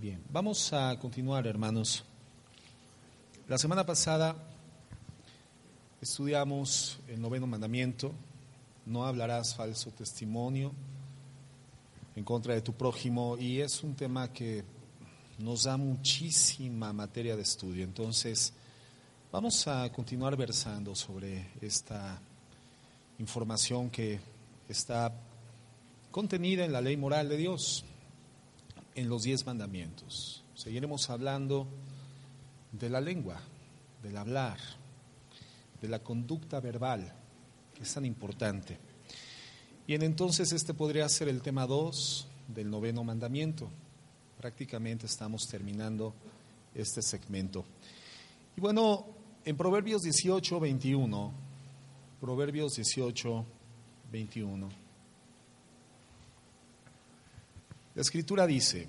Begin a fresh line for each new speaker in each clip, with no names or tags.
Bien, vamos a continuar, hermanos. La semana pasada estudiamos el noveno mandamiento, no hablarás falso testimonio en contra de tu prójimo y es un tema que nos da muchísima materia de estudio. Entonces, vamos a continuar versando sobre esta información que está contenida en la ley moral de Dios en los diez mandamientos. Seguiremos hablando de la lengua, del hablar, de la conducta verbal, que es tan importante. Y en entonces este podría ser el tema 2 del noveno mandamiento. Prácticamente estamos terminando este segmento. Y bueno, en Proverbios 18, 21, Proverbios 18, 21. La escritura dice,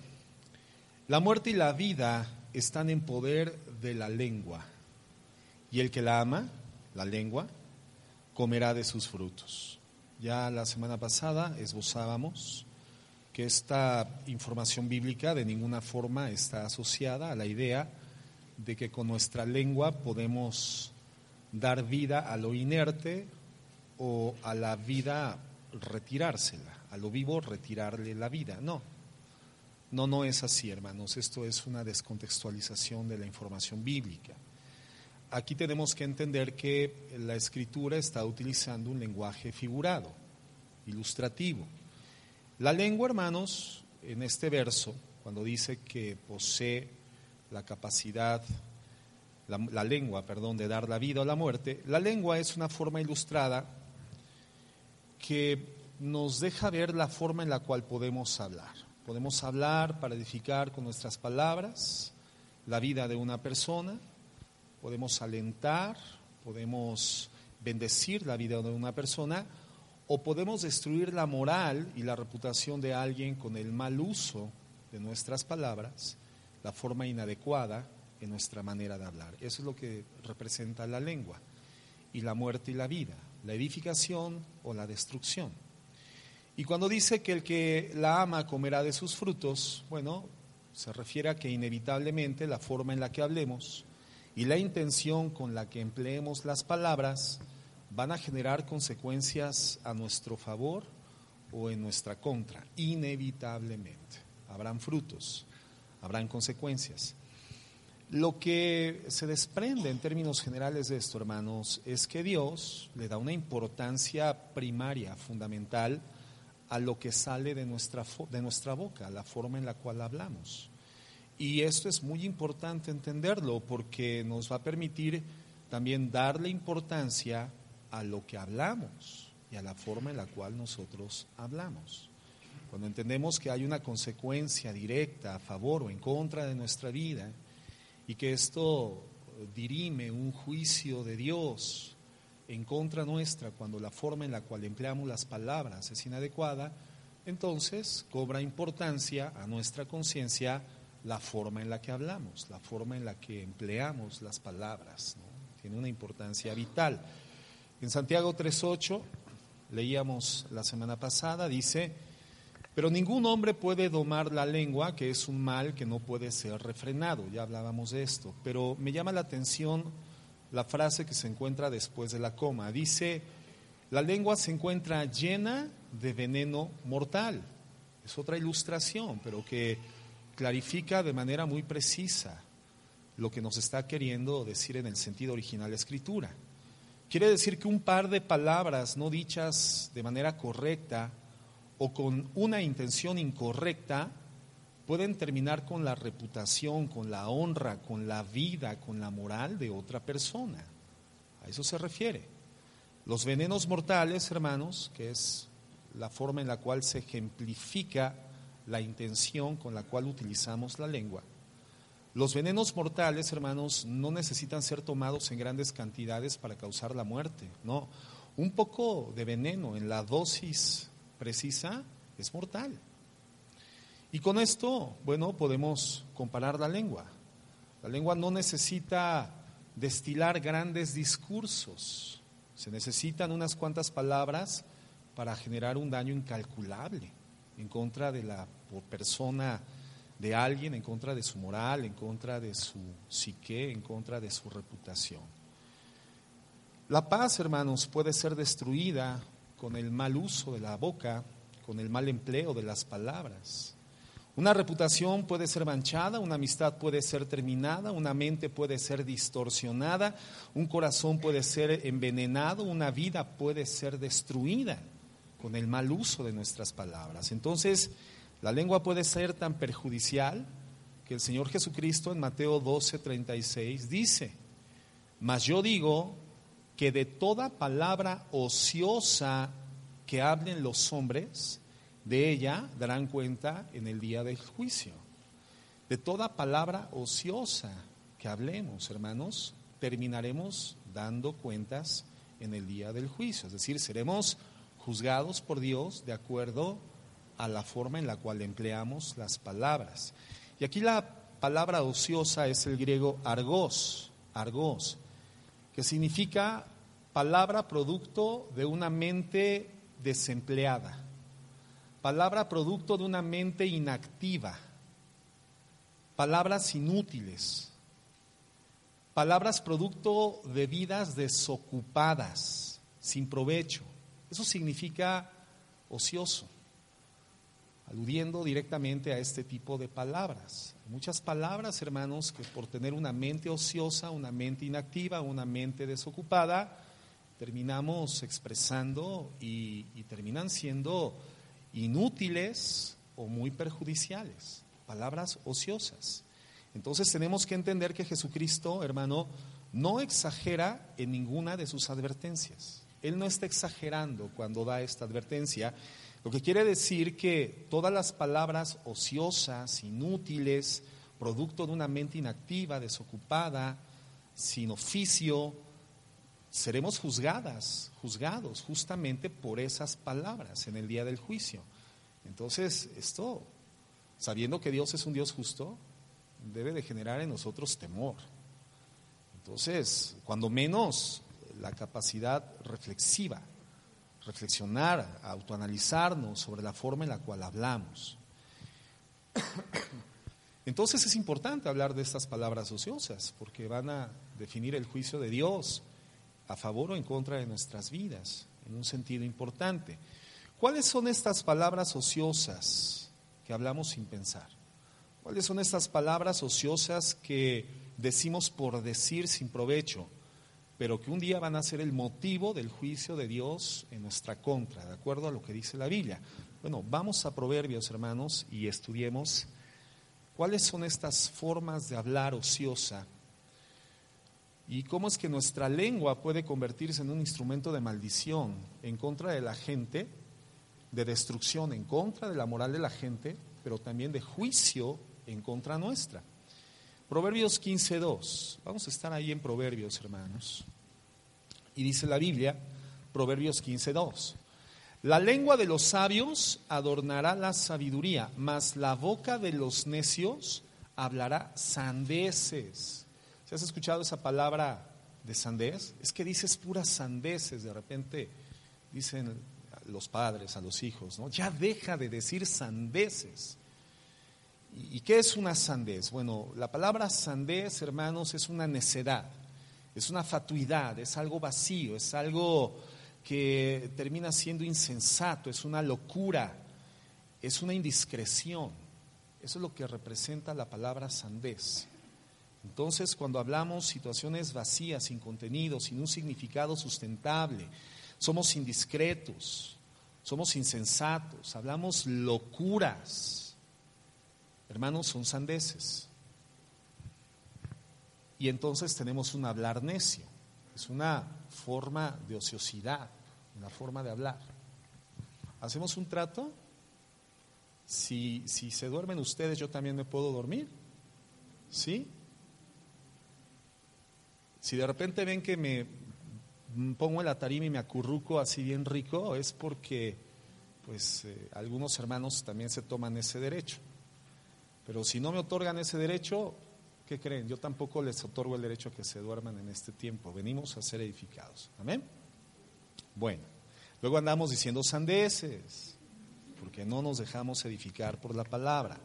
la muerte y la vida están en poder de la lengua, y el que la ama, la lengua, comerá de sus frutos. Ya la semana pasada esbozábamos que esta información bíblica de ninguna forma está asociada a la idea de que con nuestra lengua podemos dar vida a lo inerte o a la vida retirársela, a lo vivo retirarle la vida. No, no, no es así, hermanos. Esto es una descontextualización de la información bíblica. Aquí tenemos que entender que la escritura está utilizando un lenguaje figurado, ilustrativo. La lengua, hermanos, en este verso, cuando dice que posee la capacidad, la, lengua, perdón, de dar la vida o la muerte, la lengua es una forma ilustrada que nos deja ver la forma en la cual podemos hablar. Podemos hablar para edificar con nuestras palabras la vida de una persona, podemos alentar, podemos bendecir la vida de una persona o podemos destruir la moral y la reputación de alguien con el mal uso de nuestras palabras, la forma inadecuada en nuestra manera de hablar. Eso es lo que representa la lengua y la muerte y la vida, la edificación o la destrucción. Y cuando dice que el que la ama comerá de sus frutos, bueno, se refiere a que inevitablemente la forma en la que hablemos y la intención con la que empleemos las palabras van a generar consecuencias a nuestro favor o en nuestra contra, inevitablemente. Habrán frutos, habrán consecuencias. Lo que se desprende en términos generales de esto, hermanos, es que Dios le da una importancia primaria, fundamental, a lo que sale de nuestra, de nuestra boca, la forma en la cual hablamos. Y esto es muy importante entenderlo porque nos va a permitir también darle importancia a lo que hablamos y a la forma en la cual nosotros hablamos. Cuando entendemos que hay una consecuencia directa a favor o en contra de nuestra vida y que esto dirime un juicio de Dios en contra nuestra cuando la forma en la cual empleamos las palabras es inadecuada, entonces cobra importancia a nuestra conciencia la forma en la que hablamos, la forma en la que empleamos las palabras. Tiene una importancia vital. En Santiago 3.8, leíamos la semana pasada, dice, pero ningún hombre puede domar la lengua, que es un mal que no puede ser refrenado. Ya hablábamos de esto, pero me llama la atención la frase que se encuentra después de la coma. Dice, la lengua se encuentra llena de veneno mortal. Es otra ilustración, pero que clarifica de manera muy precisa lo que nos está queriendo decir en el sentido original la escritura. Quiere decir que un par de palabras no dichas de manera correcta o con una intención incorrecta pueden terminar con la reputación, con la honra, con la vida, con la moral de otra persona. A eso se refiere. Los venenos mortales, hermanos, que es la forma en la cual se ejemplifica la intención con la cual utilizamos la lengua. Los venenos mortales, hermanos, no necesitan ser tomados en grandes cantidades para causar la muerte. No, un poco de veneno en la dosis precisa es mortal. Y con esto, bueno, podemos comparar la lengua. La lengua no necesita destilar grandes discursos. Se necesitan unas cuantas palabras para generar un daño incalculable en contra de la persona de alguien, en contra de su moral, en contra de su psique, en contra de su reputación. La paz, hermanos, puede ser destruida con el mal uso de la boca, con el mal empleo de las palabras. Una reputación puede ser manchada, una amistad puede ser terminada, una mente puede ser distorsionada, un corazón puede ser envenenado, una vida puede ser destruida con el mal uso de nuestras palabras. Entonces, la lengua puede ser tan perjudicial que el Señor Jesucristo en Mateo 12, 36 dice, mas yo digo que de toda palabra ociosa que hablen los hombres, de ella darán cuenta en el día del juicio. De toda palabra ociosa que hablemos, hermanos, terminaremos dando cuentas en el día del juicio. Es decir, seremos juzgados por Dios de acuerdo a la forma en la cual empleamos las palabras. Y aquí la palabra ociosa es el griego argos, argos, que significa palabra producto de una mente desempleada, palabra producto de una mente inactiva, palabras inútiles, palabras producto de vidas desocupadas, sin provecho. Eso significa ocioso, aludiendo directamente a este tipo de palabras. Muchas palabras, hermanos, que por tener una mente ociosa, una mente inactiva, una mente desocupada, terminamos expresando y, terminan siendo inútiles o muy perjudiciales, palabras ociosas. Entonces tenemos que entender que Jesucristo, hermano, no exagera en ninguna de sus advertencias. Él no está exagerando cuando da esta advertencia, lo que quiere decir que todas las palabras ociosas, inútiles, producto de una mente inactiva, desocupada, sin oficio, seremos juzgadas, juzgados justamente por esas palabras en el día del juicio. Entonces, esto, sabiendo que Dios es un Dios justo, debe de generar en nosotros temor. Entonces, cuando menos la capacidad reflexiva, reflexionar, autoanalizarnos sobre la forma en la cual hablamos. Entonces es importante hablar de estas palabras ociosas, porque van a definir el juicio de Dios a favor o en contra de nuestras vidas, en un sentido importante. ¿Cuáles son estas palabras ociosas que hablamos sin pensar? ¿Cuáles son estas palabras ociosas que decimos por decir sin provecho? pero que un día van a ser el motivo del juicio de Dios en nuestra contra, de acuerdo a lo que dice la Biblia. Bueno, vamos a Proverbios, hermanos, y estudiemos cuáles son estas formas de hablar ociosa y cómo es que nuestra lengua puede convertirse en un instrumento de maldición en contra de la gente, de destrucción en contra de la moral de la gente, pero también de juicio en contra nuestra. Proverbios 15.2. Vamos a estar ahí en Proverbios, hermanos. Y dice la Biblia, Proverbios 15.2. La lengua de los sabios adornará la sabiduría, mas la boca de los necios hablará sandeces. ¿Se has escuchado esa palabra de sandez? Es que dices puras sandeces, de repente dicen los padres a los hijos, ¿no? Ya deja de decir sandeces. ¿Y qué es una sandez? Bueno, la palabra sandez, hermanos, es una necedad, es una fatuidad, es algo vacío, es algo que termina siendo insensato, es una locura, es una indiscreción. Eso es lo que representa la palabra sandez. Entonces, cuando hablamos situaciones vacías, sin contenido, sin un significado sustentable, somos indiscretos, somos insensatos, hablamos locuras hermanos, son sandeces. Y entonces tenemos un hablar necio. Es una forma de ociosidad, una forma de hablar. ¿Hacemos un trato? Si, si se duermen ustedes, yo también me puedo dormir. ¿Sí? Si de repente ven que me pongo en la tarima y me acurruco así bien rico, es porque pues eh, algunos hermanos también se toman ese derecho. Pero si no me otorgan ese derecho, ¿qué creen? Yo tampoco les otorgo el derecho a que se duerman en este tiempo. Venimos a ser edificados. Amén. Bueno, luego andamos diciendo sandeces, porque no nos dejamos edificar por la palabra.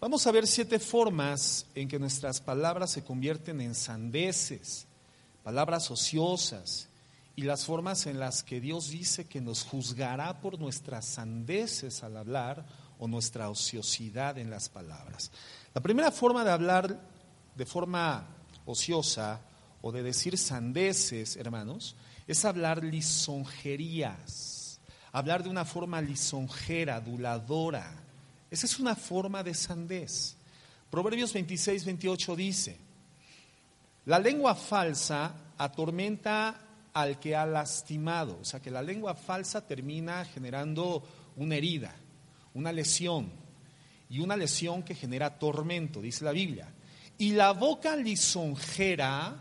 Vamos a ver siete formas en que nuestras palabras se convierten en sandeces, palabras ociosas, y las formas en las que Dios dice que nos juzgará por nuestras sandeces al hablar o nuestra ociosidad en las palabras. La primera forma de hablar de forma ociosa o de decir sandeces, hermanos, es hablar lisonjerías, hablar de una forma lisonjera, aduladora. Esa es una forma de sandez. Proverbios 26, 28 dice, la lengua falsa atormenta al que ha lastimado, o sea que la lengua falsa termina generando una herida, una lesión, y una lesión que genera tormento, dice la Biblia. Y la boca lisonjera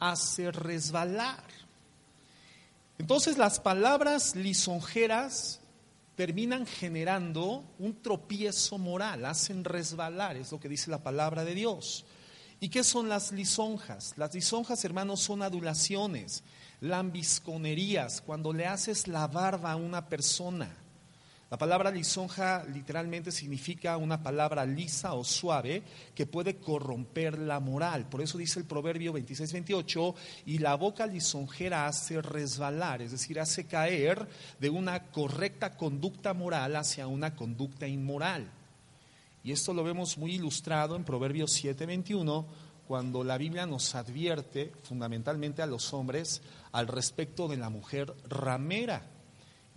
hace resbalar. Entonces las palabras lisonjeras terminan generando un tropiezo moral, hacen resbalar, es lo que dice la palabra de Dios. ¿Y qué son las lisonjas? Las lisonjas, hermanos, son adulaciones, lambisconerías, cuando le haces la barba a una persona. La palabra lisonja literalmente significa una palabra lisa o suave que puede corromper la moral. Por eso dice el proverbio 26-28, y la boca lisonjera hace resbalar, es decir, hace caer de una correcta conducta moral hacia una conducta inmoral. Y esto lo vemos muy ilustrado en Proverbios 7:21, cuando la Biblia nos advierte fundamentalmente a los hombres al respecto de la mujer ramera.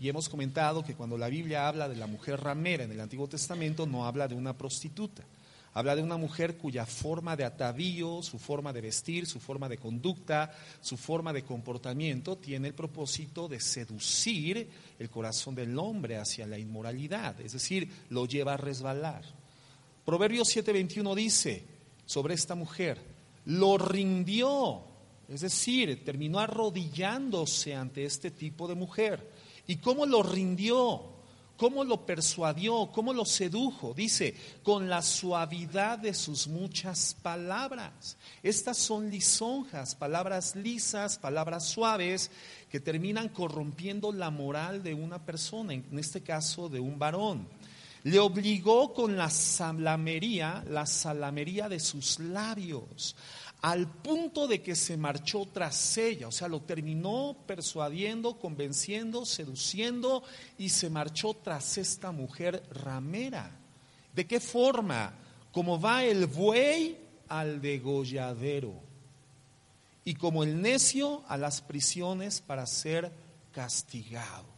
Y hemos comentado que cuando la Biblia habla de la mujer ramera en el Antiguo Testamento no habla de una prostituta, habla de una mujer cuya forma de atavío, su forma de vestir, su forma de conducta, su forma de comportamiento tiene el propósito de seducir el corazón del hombre hacia la inmoralidad, es decir, lo lleva a resbalar. Proverbios 7:21 dice sobre esta mujer, lo rindió, es decir, terminó arrodillándose ante este tipo de mujer. ¿Y cómo lo rindió? ¿Cómo lo persuadió? ¿Cómo lo sedujo? Dice, con la suavidad de sus muchas palabras. Estas son lisonjas, palabras lisas, palabras suaves, que terminan corrompiendo la moral de una persona, en este caso de un varón. Le obligó con la salamería, la salamería de sus labios, al punto de que se marchó tras ella, o sea, lo terminó persuadiendo, convenciendo, seduciendo y se marchó tras esta mujer ramera. ¿De qué forma? Como va el buey al degolladero y como el necio a las prisiones para ser castigado.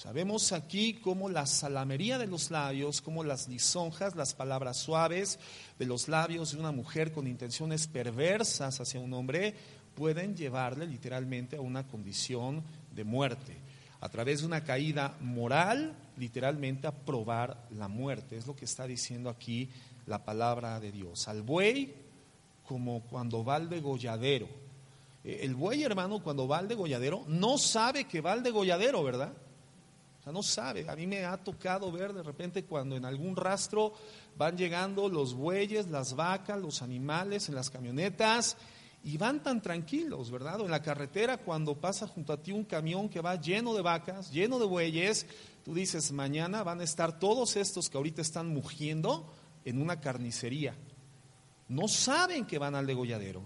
Sabemos aquí cómo la salamería de los labios, como las lisonjas, las palabras suaves de los labios de una mujer con intenciones perversas hacia un hombre pueden llevarle literalmente a una condición de muerte. A través de una caída moral, literalmente a probar la muerte. Es lo que está diciendo aquí la palabra de Dios. Al buey como cuando va al degolladero. Eh, el buey, hermano, cuando va al degolladero, no sabe que va al degolladero, ¿verdad? No sabe. A mí me ha tocado ver de repente cuando en algún rastro van llegando los bueyes, las vacas, los animales en las camionetas y van tan tranquilos, ¿verdad? O en la carretera cuando pasa junto a ti un camión que va lleno de vacas, lleno de bueyes, tú dices, mañana van a estar todos estos que ahorita están mugiendo en una carnicería. No saben que van al degolladero.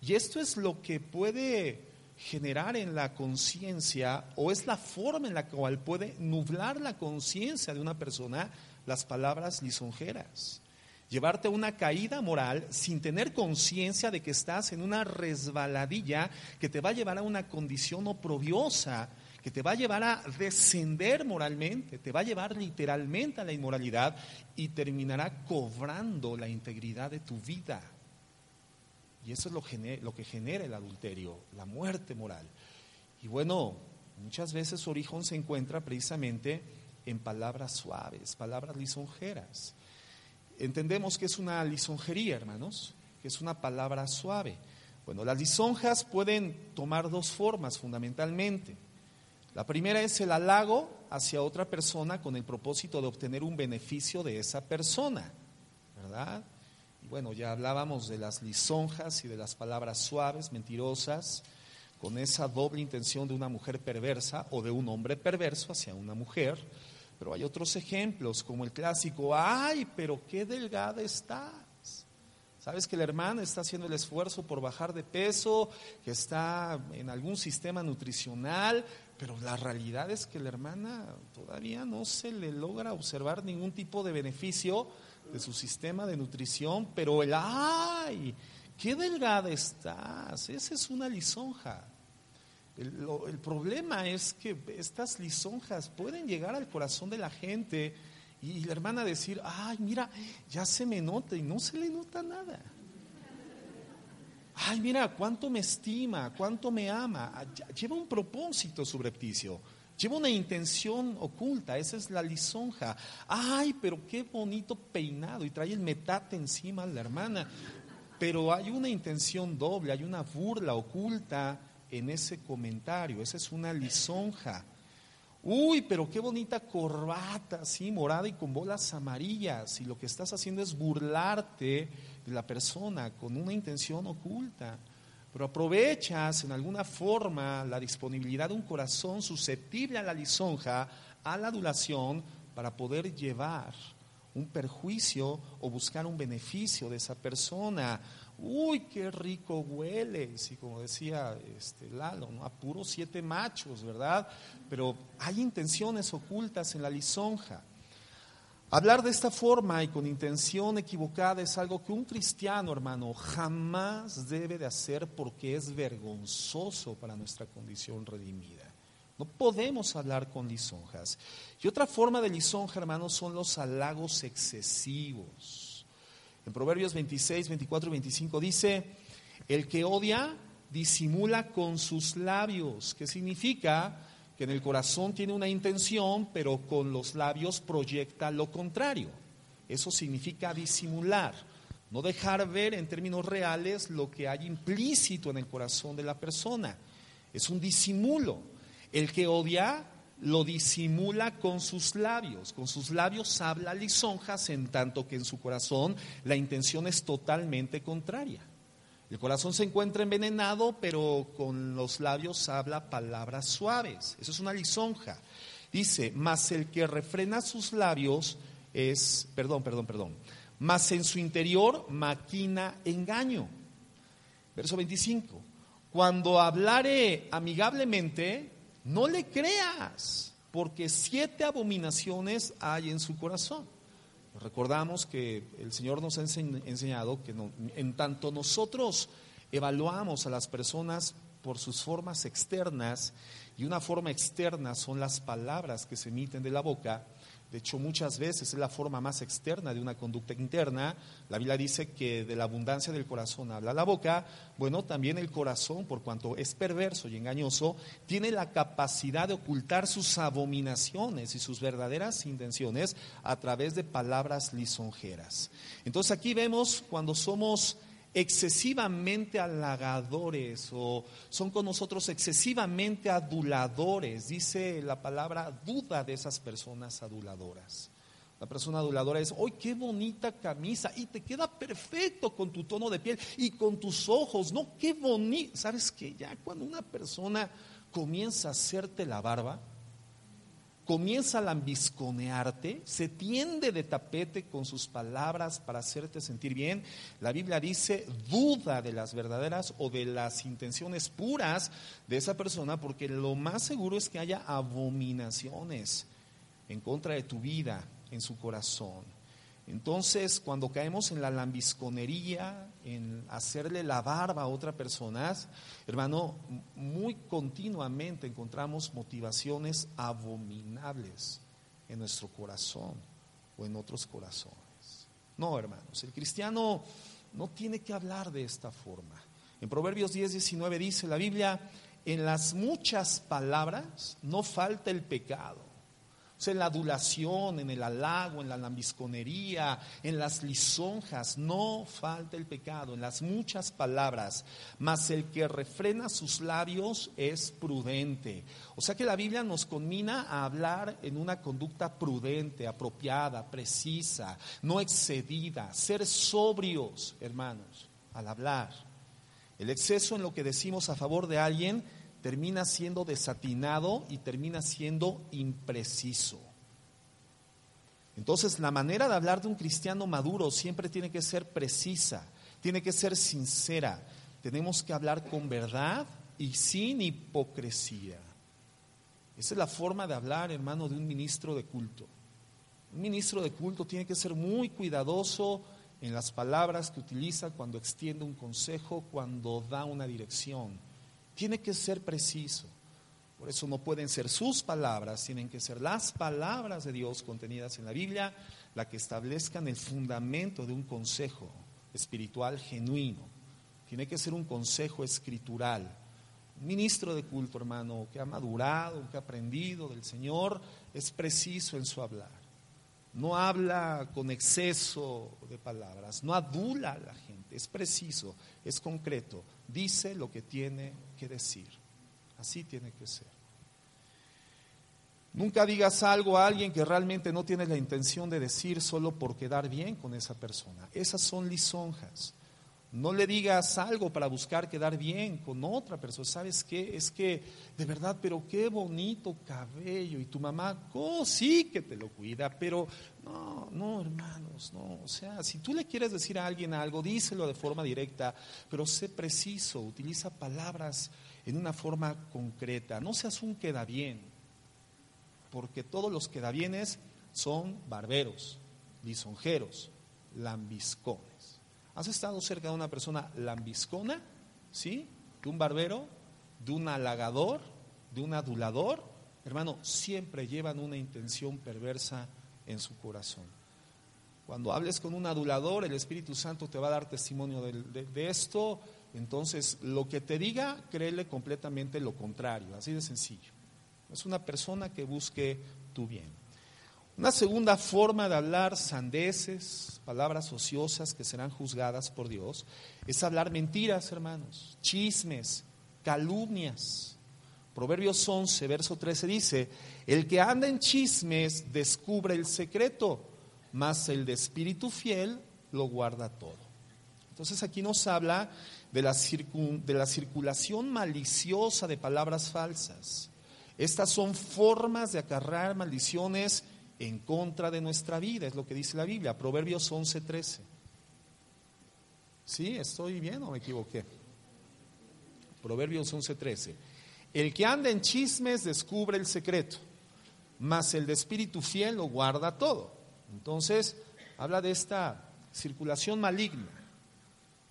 Y esto es lo que puede generar en la conciencia o es la forma en la cual puede nublar la conciencia de una persona las palabras lisonjeras. Llevarte a una caída moral sin tener conciencia de que estás en una resbaladilla que te va a llevar a una condición oprobiosa, que te va a llevar a descender moralmente, te va a llevar literalmente a la inmoralidad y terminará cobrando la integridad de tu vida. Y eso es lo, que genera el adulterio, la muerte moral. Y bueno, muchas veces su origen se encuentra precisamente en palabras suaves, palabras lisonjeras. Entendemos que es una lisonjería, hermanos, que es una palabra suave. Bueno, las lisonjas pueden tomar dos formas fundamentalmente. La primera es el halago hacia otra persona con el propósito de obtener un beneficio de esa persona, ¿verdad? Bueno, ya hablábamos de las lisonjas y de las palabras suaves, mentirosas, con esa doble intención de una mujer perversa o de un hombre perverso hacia una mujer. Pero hay otros ejemplos, como el clásico, ay, pero qué delgada estás. Sabes que la hermana está haciendo el esfuerzo por bajar de peso, que está en algún sistema nutricional, pero la realidad es que la hermana todavía no se le logra observar ningún tipo de beneficio de su sistema de nutrición, pero el ay, qué delgada estás, esa es una lisonja. El, problema es que estas lisonjas pueden llegar al corazón de la gente y la hermana decir, ay, mira, ya se me nota y no se le nota nada. Ay, mira, cuánto me estima, cuánto me ama. Lleva un propósito subrepticio, lleva una intención oculta, esa es la lisonja. Ay, pero qué bonito peinado y trae el metate encima la hermana. Pero hay una intención doble, hay una burla oculta en ese comentario. Esa es una lisonja. Uy, pero qué bonita corbata, así morada y con bolas amarillas. Y lo que estás haciendo es burlarte de la persona con una intención oculta. Pero aprovechas en alguna forma la disponibilidad de un corazón susceptible a la lisonja, a la adulación, para poder llevar un perjuicio o buscar un beneficio de esa persona uy, qué rico hueles, y como decía este, Lalo, ¿no? siete machos, ¿verdad? Pero hay intenciones ocultas en la lisonja. Hablar de esta forma y con intención equivocada es algo que un cristiano, hermano, jamás debe de hacer porque es vergonzoso para nuestra condición redimida. No podemos hablar con lisonjas. Y otra forma de lisonja, hermano, son los halagos excesivos. En Proverbios 26, 24 y 25 dice, el que odia disimula con sus labios, que significa que en el corazón tiene una intención, pero con los labios proyecta lo contrario. Eso significa disimular, no dejar ver en términos reales lo que hay implícito en el corazón de la persona. Es un disimulo. El que odia lo disimula con sus labios. Con sus labios habla lisonjas, en tanto que en su corazón la intención es totalmente contraria. El corazón se encuentra envenenado, pero con los labios habla palabras suaves. Eso es una lisonja. Dice, mas el que refrena sus labios es, perdón, perdón, perdón, mas en su interior maquina engaño. Verso 25. Cuando hablare amigablemente, no le creas, porque siete abominaciones hay en su corazón. Recordamos que el Señor nos ha enseñado que en tanto nosotros evaluamos a las personas por sus formas externas, y una forma externa son las palabras que se emiten de la boca, de hecho, muchas veces es la forma más externa de una conducta interna. La Biblia dice que de la abundancia del corazón habla la boca. Bueno, también el corazón, por cuanto es perverso y engañoso, tiene la capacidad de ocultar sus abominaciones y sus verdaderas intenciones a través de palabras lisonjeras. Entonces aquí vemos cuando somos excesivamente halagadores o son con nosotros excesivamente aduladores. Dice la palabra duda de esas personas aduladoras. La persona aduladora es, ¡ay, qué bonita camisa! Y te queda perfecto con tu tono de piel y con tus ojos, ¿no? ¡Qué bonito! ¿Sabes que ya cuando una persona comienza a hacerte la barba, comienza a lambisconearte, se tiende de tapete con sus palabras para hacerte sentir bien. La Biblia dice, duda de las verdaderas o de las intenciones puras de esa persona, porque lo más seguro es que haya abominaciones en contra de tu vida, en su corazón. Entonces, cuando caemos en la lambisconería, en hacerle la barba a otra persona, hermano, muy continuamente encontramos motivaciones abominables en nuestro corazón o en otros corazones. No, hermanos, el cristiano no tiene que hablar de esta forma. En Proverbios 10, 19 dice la Biblia, en las muchas palabras no falta el pecado en la adulación, en el halago, en la lambisconería, en las lisonjas, no falta el pecado, en las muchas palabras, mas el que refrena sus labios es prudente. O sea que la Biblia nos conmina a hablar en una conducta prudente, apropiada, precisa, no excedida, ser sobrios, hermanos, al hablar. El exceso en lo que decimos a favor de alguien termina siendo desatinado y termina siendo impreciso. Entonces, la manera de hablar de un cristiano maduro siempre tiene que ser precisa, tiene que ser sincera. Tenemos que hablar con verdad y sin hipocresía. Esa es la forma de hablar, hermano, de un ministro de culto. Un ministro de culto tiene que ser muy cuidadoso en las palabras que utiliza cuando extiende un consejo, cuando da una dirección. Tiene que ser preciso. Por eso no pueden ser sus palabras, tienen que ser las palabras de Dios contenidas en la Biblia, la que establezcan el fundamento de un consejo espiritual genuino. Tiene que ser un consejo escritural. Un ministro de culto, hermano, que ha madurado, que ha aprendido del Señor, es preciso en su hablar no habla con exceso de palabras, no adula a la gente, es preciso, es concreto, dice lo que tiene que decir. Así tiene que ser. Nunca digas algo a alguien que realmente no tienes la intención de decir solo por quedar bien con esa persona. Esas son lisonjas. No le digas algo para buscar quedar bien con otra persona. ¿Sabes qué? Es que, de verdad, pero qué bonito cabello. Y tu mamá, oh, sí que te lo cuida, pero no, no, hermanos, no. O sea, si tú le quieres decir a alguien algo, díselo de forma directa, pero sé preciso, utiliza palabras en una forma concreta. No seas un queda bien, porque todos los queda bienes son barberos, lisonjeros, lambiscones. ¿Has estado cerca de una persona lambiscona? ¿Sí? De un barbero, de un halagador, de un adulador. Hermano, siempre llevan una intención perversa en su corazón. Cuando hables con un adulador, el Espíritu Santo te va a dar testimonio de, esto. Entonces, lo que te diga, créele completamente lo contrario, así de sencillo. Es una persona que busque tu bien. Una segunda forma de hablar sandeces, palabras ociosas que serán juzgadas por Dios, es hablar mentiras, hermanos, chismes, calumnias. Proverbios 11, verso 13 dice, el que anda en chismes descubre el secreto, mas el de espíritu fiel lo guarda todo. Entonces aquí nos habla de la, de la circulación maliciosa de palabras falsas. Estas son formas de acarrear maldiciones en contra de nuestra vida, es lo que dice la Biblia, Proverbios 11:13. ¿Sí? ¿Estoy bien o me equivoqué? Proverbios 11:13. El que anda en chismes descubre el secreto, mas el de espíritu fiel lo guarda todo. Entonces, habla de esta circulación maligna,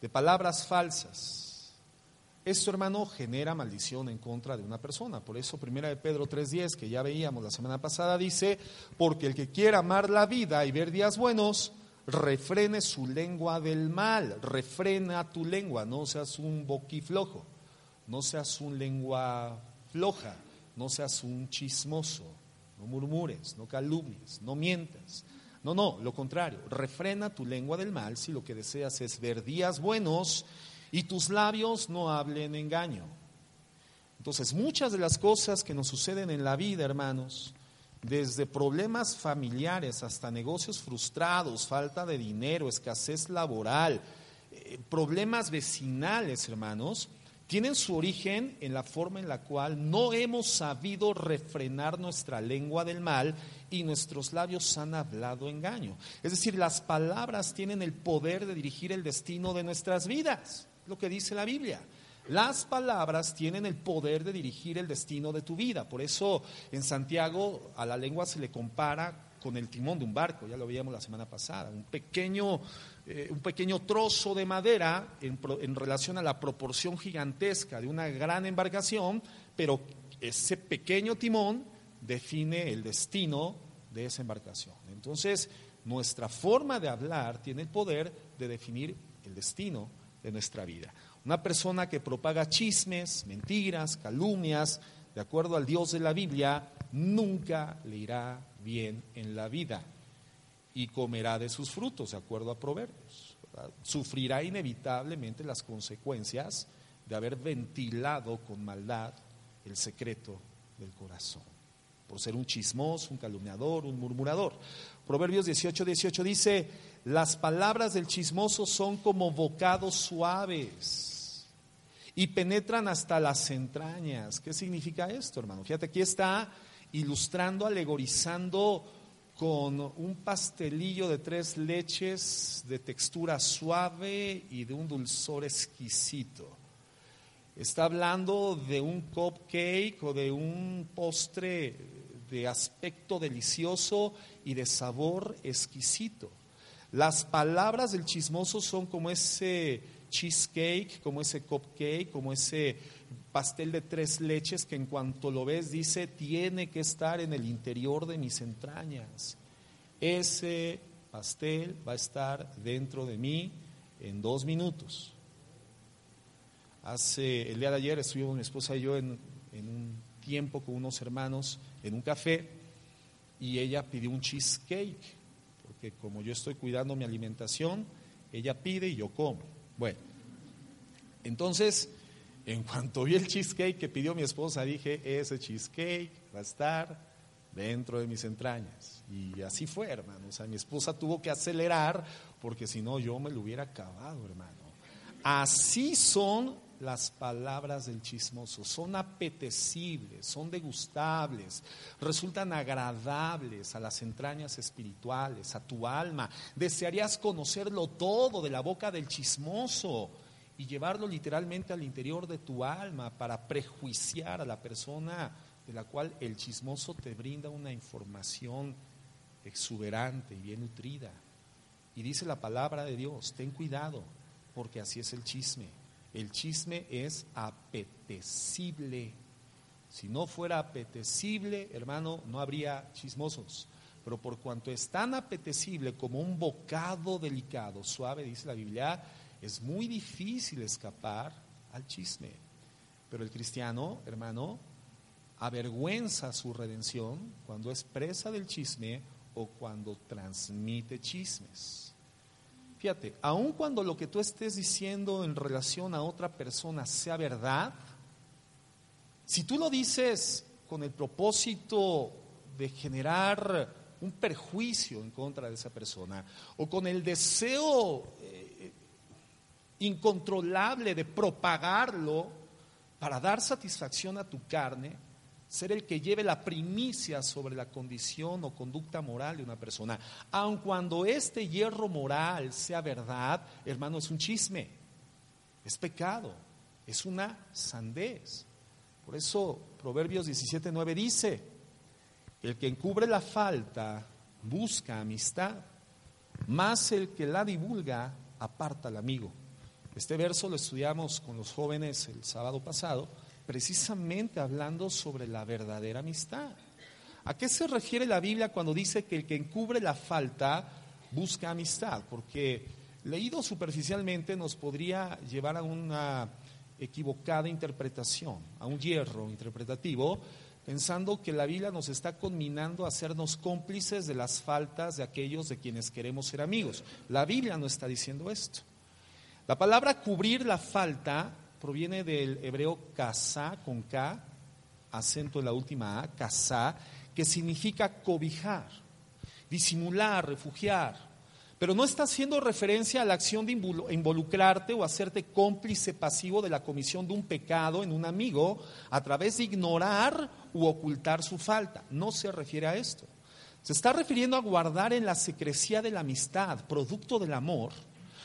de palabras falsas, esto, hermano, genera maldición en contra de una persona. Por eso, primera de Pedro 3.10, que ya veíamos la semana pasada, dice, porque el que quiera amar la vida y ver días buenos, refrene su lengua del mal, refrena tu lengua, no seas un boquiflojo, no seas un lengua floja, no seas un chismoso, no murmures, no calumnies, no mientas. No, no, lo contrario, refrena tu lengua del mal si lo que deseas es ver días buenos y tus labios no hablen engaño. Entonces, muchas de las cosas que nos suceden en la vida, hermanos, desde problemas familiares hasta negocios frustrados, falta de dinero, escasez laboral, eh, problemas vecinales, hermanos, tienen su origen en la forma en la cual no hemos sabido refrenar nuestra lengua del mal y nuestros labios han hablado engaño. Es decir, las palabras tienen el poder de dirigir el destino de nuestras vidas lo que dice la Biblia. Las palabras tienen el poder de dirigir el destino de tu vida. Por eso en Santiago a la lengua se le compara con el timón de un barco, ya lo veíamos la semana pasada, un pequeño, eh, un pequeño trozo de madera en, en relación a la proporción gigantesca de una gran embarcación, pero ese pequeño timón define el destino de esa embarcación. Entonces, nuestra forma de hablar tiene el poder de definir el destino de nuestra vida. Una persona que propaga chismes, mentiras, calumnias, de acuerdo al Dios de la Biblia, nunca le irá bien en la vida y comerá de sus frutos, de acuerdo a Proverbios. Sufrirá inevitablemente las consecuencias de haber ventilado con maldad el secreto del corazón, por ser un chismoso, un calumniador, un murmurador. Proverbios 18, 18 dice, las palabras del chismoso son como bocados suaves y penetran hasta las entrañas. ¿Qué significa esto, hermano? Fíjate, aquí está ilustrando, alegorizando con un pastelillo de tres leches de textura suave y de un dulzor exquisito. Está hablando de un cupcake o de un postre de aspecto delicioso y de sabor exquisito. Las palabras del chismoso son como ese cheesecake, como ese cupcake, como ese pastel de tres leches que en cuanto lo ves dice, tiene que estar en el interior de mis entrañas. Ese pastel va a estar dentro de mí en dos minutos. Hace el día de ayer estuvimos mi esposa y yo en, en un tiempo con unos hermanos en un café y ella pidió un cheesecake, porque como yo estoy cuidando mi alimentación, ella pide y yo como. Bueno, entonces en cuanto vi el cheesecake que pidió mi esposa, dije, ese cheesecake va a estar dentro de mis entrañas. Y así fue, hermano. O sea, mi esposa tuvo que acelerar porque si no yo me lo hubiera acabado, hermano. Así son las palabras del chismoso. Son apetecibles, son degustables, resultan agradables a las entrañas espirituales, a tu alma. Desearías conocerlo todo de la boca del chismoso y llevarlo literalmente al interior de tu alma para prejuiciar a la persona de la cual el chismoso te brinda una información exuberante y bien nutrida. Y dice la palabra de Dios, ten cuidado, porque así es el chisme. El chisme es apetecible. Si no fuera apetecible, hermano, no habría chismosos. Pero por cuanto es tan apetecible como un bocado delicado, suave, dice la Biblia, es muy difícil escapar al chisme. Pero el cristiano, hermano, avergüenza su redención cuando es presa del chisme o cuando transmite chismes. Fíjate, aun cuando lo que tú estés diciendo en relación a otra persona sea verdad, si tú lo dices con el propósito de generar un perjuicio en contra de esa persona o con el deseo incontrolable de propagarlo para dar satisfacción a tu carne, ser el que lleve la primicia sobre la condición o conducta moral de una persona. Aun cuando este hierro moral sea verdad, hermano, es un chisme, es pecado, es una sandez. Por eso Proverbios 17:9 dice, el que encubre la falta busca amistad, más el que la divulga aparta al amigo. Este verso lo estudiamos con los jóvenes el sábado pasado, precisamente hablando sobre la verdadera amistad. ¿A qué se refiere la Biblia cuando dice que el que encubre la falta busca amistad? Porque leído superficialmente nos podría llevar a una equivocada interpretación, a un hierro interpretativo, pensando que la Biblia nos está conminando a hacernos cómplices de las faltas de aquellos de quienes queremos ser amigos. La Biblia no está diciendo esto. La palabra cubrir la falta proviene del hebreo kasá con K, acento en la última A, kasá, que significa cobijar, disimular, refugiar. Pero no está haciendo referencia a la acción de involucrarte o hacerte cómplice pasivo de la comisión de un pecado en un amigo a través de ignorar u ocultar su falta. No se refiere a esto. Se está refiriendo a guardar en la secrecía de la amistad, producto del amor,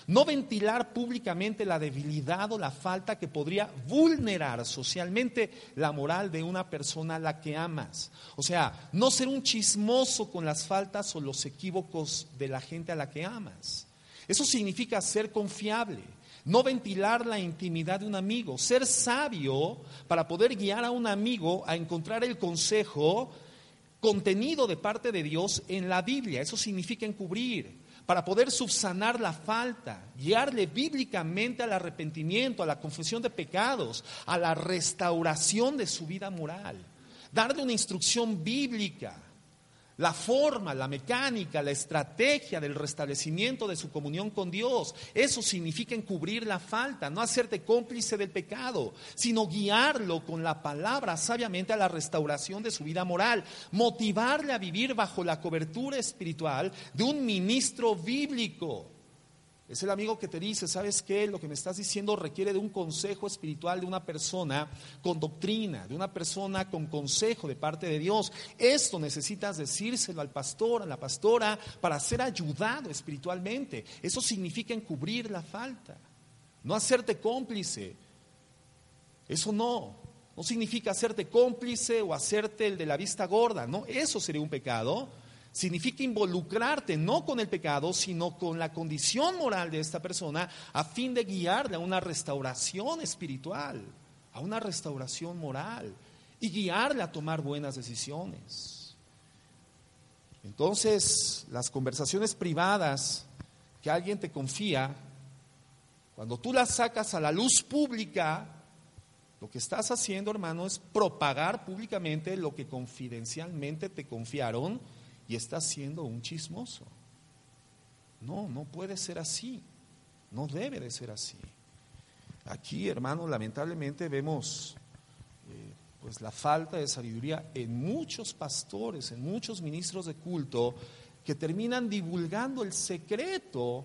no ventilar públicamente la debilidad o la falta que podría vulnerar socialmente la moral de una persona a la que amas. O sea, no ser un chismoso con las faltas o los equívocos de la gente a la que amas. Eso significa ser confiable, no ventilar la intimidad de un amigo, ser sabio para poder guiar a un amigo a encontrar el consejo contenido de parte de Dios en la Biblia. Eso significa encubrir para poder subsanar la falta, guiarle bíblicamente al arrepentimiento, a la confesión de pecados, a la restauración de su vida moral, darle una instrucción bíblica la forma, la mecánica, la estrategia del restablecimiento de su comunión con Dios. Eso significa encubrir la falta, no hacerte cómplice del pecado, sino guiarlo con la palabra sabiamente a la restauración de su vida moral, motivarle a vivir bajo la cobertura espiritual de un ministro bíblico. Es el amigo que te dice, ¿sabes qué? Lo que me estás diciendo requiere de un consejo espiritual de una persona con doctrina, de una persona con consejo de parte de Dios. Esto necesitas decírselo al pastor, a la pastora, para ser ayudado espiritualmente. Eso significa encubrir la falta, no hacerte cómplice. Eso no, no significa hacerte cómplice o hacerte el de la vista gorda, no, eso sería un pecado significa involucrarte no con el pecado, sino con la condición moral de esta persona a fin de guiarle a una restauración espiritual, a una restauración moral y guiarle a tomar buenas decisiones. Entonces, las conversaciones privadas que alguien te confía, cuando tú las sacas a la luz pública, lo que estás haciendo, hermano, es propagar públicamente lo que confidencialmente te confiaron y está siendo un chismoso. No, no puede ser así. No debe de ser así. Aquí, hermanos, lamentablemente vemos eh, pues la falta de sabiduría en muchos pastores, en muchos ministros de culto que terminan divulgando el secreto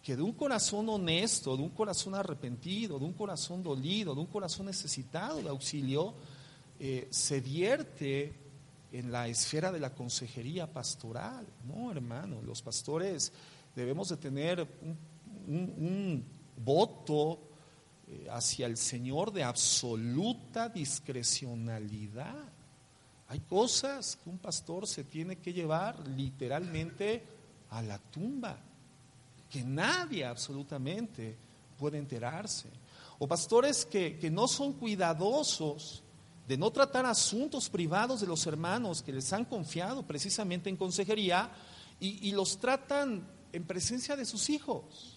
que de un corazón honesto, de un corazón arrepentido, de un corazón dolido, de un corazón necesitado de auxilio, eh, se vierte en la esfera de la consejería pastoral. No, hermano, los pastores debemos de tener un, voto eh, hacia el Señor de absoluta discrecionalidad. Hay cosas que un pastor se tiene que llevar literalmente a la tumba, que nadie absolutamente puede enterarse. O pastores que, que no son cuidadosos de no tratar asuntos privados de los hermanos que les han confiado precisamente en consejería y, los tratan en presencia de sus hijos.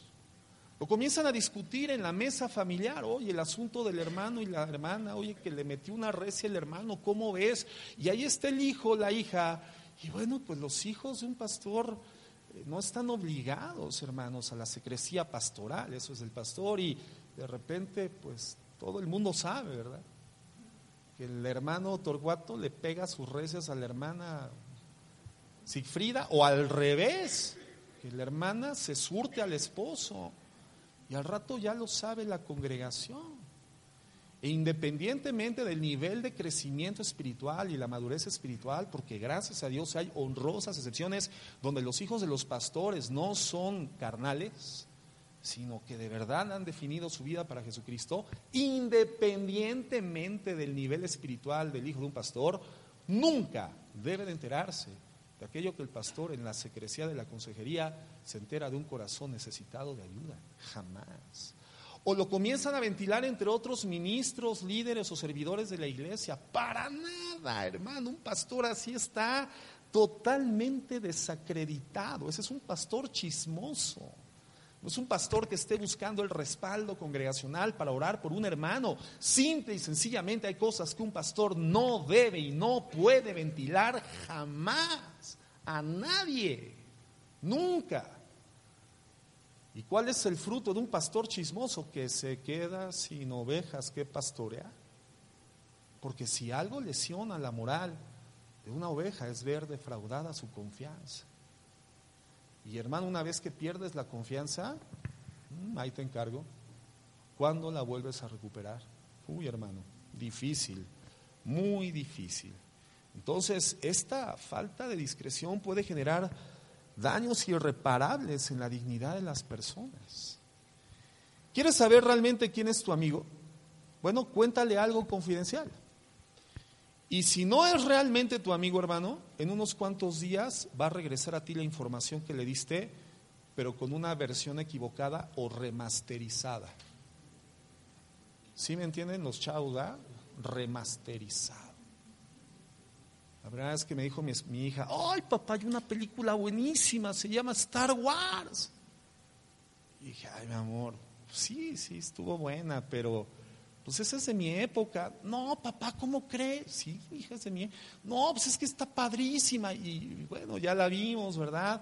O comienzan a discutir en la mesa familiar, oye, el asunto del hermano y la hermana, oye, que le metió una recia el hermano, ¿cómo ves? Y ahí está el hijo, la hija. Y bueno, pues los hijos de un pastor eh, no están obligados, hermanos, a la secrecía pastoral, eso es el pastor, y de repente, pues todo el mundo sabe, ¿verdad? Que el hermano Torguato le pega sus recias a la hermana Sigfrida, o al revés, que la hermana se surte al esposo, y al rato ya lo sabe la congregación. E independientemente del nivel de crecimiento espiritual y la madurez espiritual, porque gracias a Dios hay honrosas excepciones donde los hijos de los pastores no son carnales, sino que de verdad han definido su vida para Jesucristo, independientemente del nivel espiritual del hijo de un pastor, nunca debe de enterarse de aquello que el pastor en la secrecía de la consejería se entera de un corazón necesitado de ayuda. Jamás. O lo comienzan a ventilar entre otros ministros, líderes o servidores de la iglesia. Para nada, hermano. Un pastor así está totalmente desacreditado. Ese es un pastor chismoso. No es un pastor que esté buscando el respaldo congregacional para orar por un hermano. Simple y sencillamente hay cosas que un pastor no debe y no puede ventilar jamás a nadie. Nunca. ¿Y cuál es el fruto de un pastor chismoso que se queda sin ovejas que pastorear? Porque si algo lesiona la moral de una oveja es ver defraudada su confianza. Y hermano, una vez que pierdes la confianza, mm, ahí te encargo. ¿Cuándo la vuelves a recuperar? Uy, hermano, difícil, muy difícil. Entonces, esta falta de discreción puede generar daños irreparables en la dignidad de las personas. ¿Quieres saber realmente quién es tu amigo? Bueno, cuéntale algo confidencial. Y si no es realmente tu amigo hermano, en unos cuantos días va a regresar a ti la información que le diste, pero con una versión equivocada o remasterizada. ¿Sí me entienden los chavos? Remasterizado. La verdad es que me dijo mi, mi hija, ay papá, hay una película buenísima, se llama Star Wars. Y dije, ay mi amor, sí, sí, estuvo buena, pero pues esa es de mi época. No, papá, ¿cómo crees? Sí, hija, es de mi No, pues es que está padrísima. Y bueno, ya la vimos, ¿verdad?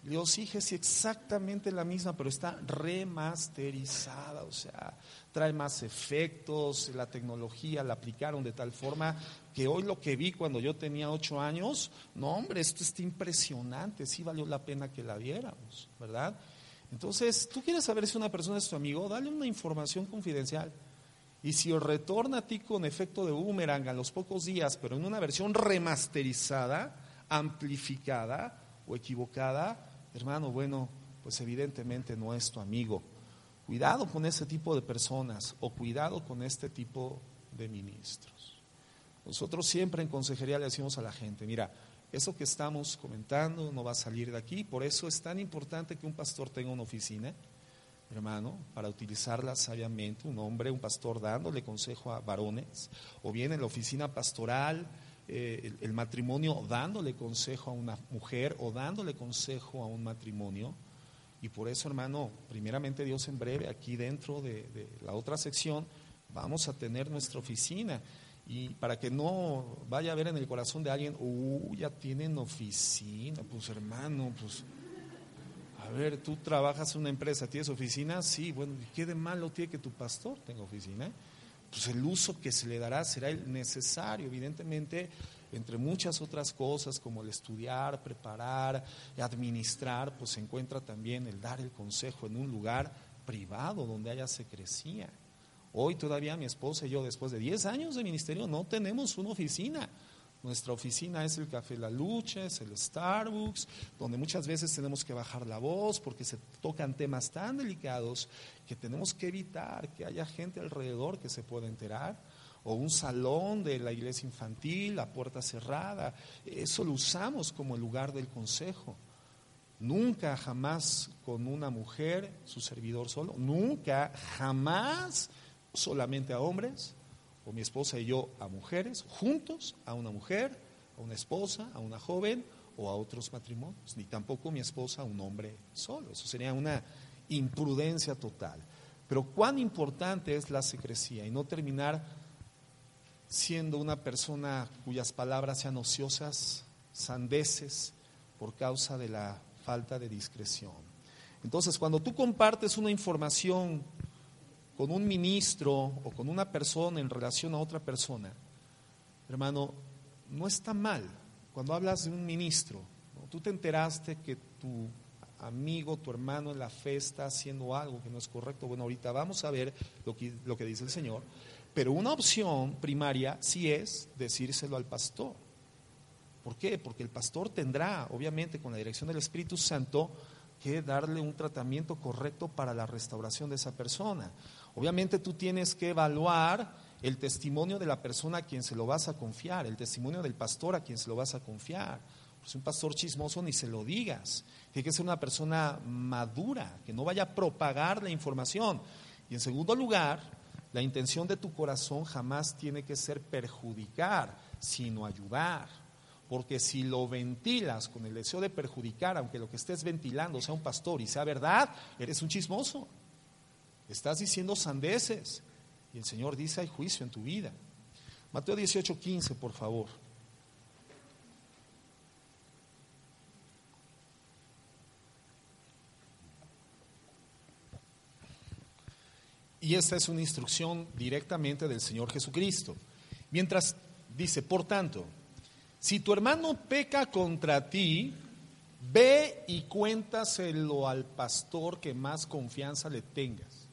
Digo, sí, es exactamente la misma, pero está remasterizada, o sea, trae más efectos, la tecnología la aplicaron de tal forma que hoy lo que vi cuando yo tenía ocho años, no hombre, esto está impresionante, sí valió la pena que la viéramos, ¿verdad? Entonces, tú quieres saber si una persona es tu amigo, dale una información confidencial. Y si retorna a ti con efecto de boomerang a los pocos días, pero en una versión remasterizada, amplificada o equivocada, hermano, bueno, pues evidentemente no es tu amigo. Cuidado con ese tipo de personas o cuidado con este tipo de ministros. Nosotros siempre en consejería le decimos a la gente, mira, eso que estamos comentando no va a salir de aquí, por eso es tan importante que un pastor tenga una oficina, hermano, para utilizarla sabiamente, un hombre, un pastor dándole consejo a varones, o bien en la oficina pastoral, eh, el, matrimonio dándole consejo a una mujer o dándole consejo a un matrimonio. Y por eso, hermano, primeramente Dios en breve, aquí dentro de, la otra sección, vamos a tener nuestra oficina. Y para que no vaya a ver en el corazón de alguien, uh, ya tienen oficina, pues hermano, pues a ver, tú trabajas en una empresa, ¿tienes oficina? Sí, bueno, ¿qué de malo tiene que tu pastor tenga oficina? Pues el uso que se le dará será el necesario, evidentemente, entre muchas otras cosas como el estudiar, preparar, administrar, pues se encuentra también el dar el consejo en un lugar privado donde haya secrecía. Hoy todavía mi esposa y yo, después de 10 años de ministerio, no tenemos una oficina. Nuestra oficina es el Café La Lucha, es el Starbucks, donde muchas veces tenemos que bajar la voz porque se tocan temas tan delicados que tenemos que evitar que haya gente alrededor que se pueda enterar. O un salón de la iglesia infantil, la puerta cerrada. Eso lo usamos como el lugar del consejo. Nunca, jamás con una mujer, su servidor solo. Nunca, jamás solamente a hombres o mi esposa y yo a mujeres, juntos, a una mujer, a una esposa, a una joven o a otros matrimonios, ni tampoco mi esposa a un hombre solo. Eso sería una imprudencia total. Pero cuán importante es la secrecía y no terminar siendo una persona cuyas palabras sean ociosas, sandeces, por causa de la falta de discreción. Entonces, cuando tú compartes una información con un ministro o con una persona en relación a otra persona, hermano, no está mal. Cuando hablas de un ministro, tú te enteraste que tu amigo, tu hermano en la fe está haciendo algo que no es correcto. Bueno, ahorita vamos a ver lo que, lo que dice el Señor. Pero una opción primaria sí es decírselo al pastor. ¿Por qué? Porque el pastor tendrá, obviamente, con la dirección del Espíritu Santo, que darle un tratamiento correcto para la restauración de esa persona. Obviamente tú tienes que evaluar el testimonio de la persona a quien se lo vas a confiar, el testimonio del pastor a quien se lo vas a confiar. Pues un pastor chismoso ni se lo digas. Tiene que ser una persona madura, que no vaya a propagar la información. Y en segundo lugar, la intención de tu corazón jamás tiene que ser perjudicar, sino ayudar. Porque si lo ventilas con el deseo de perjudicar, aunque lo que estés ventilando sea un pastor y sea verdad, eres un chismoso. Estás diciendo sandeces. Y el Señor dice, hay juicio en tu vida. Mateo 18, 15, por favor. Y esta es una instrucción directamente del Señor Jesucristo. Mientras dice, por tanto, si tu hermano peca contra ti, ve y cuéntaselo al pastor que más confianza le tengas.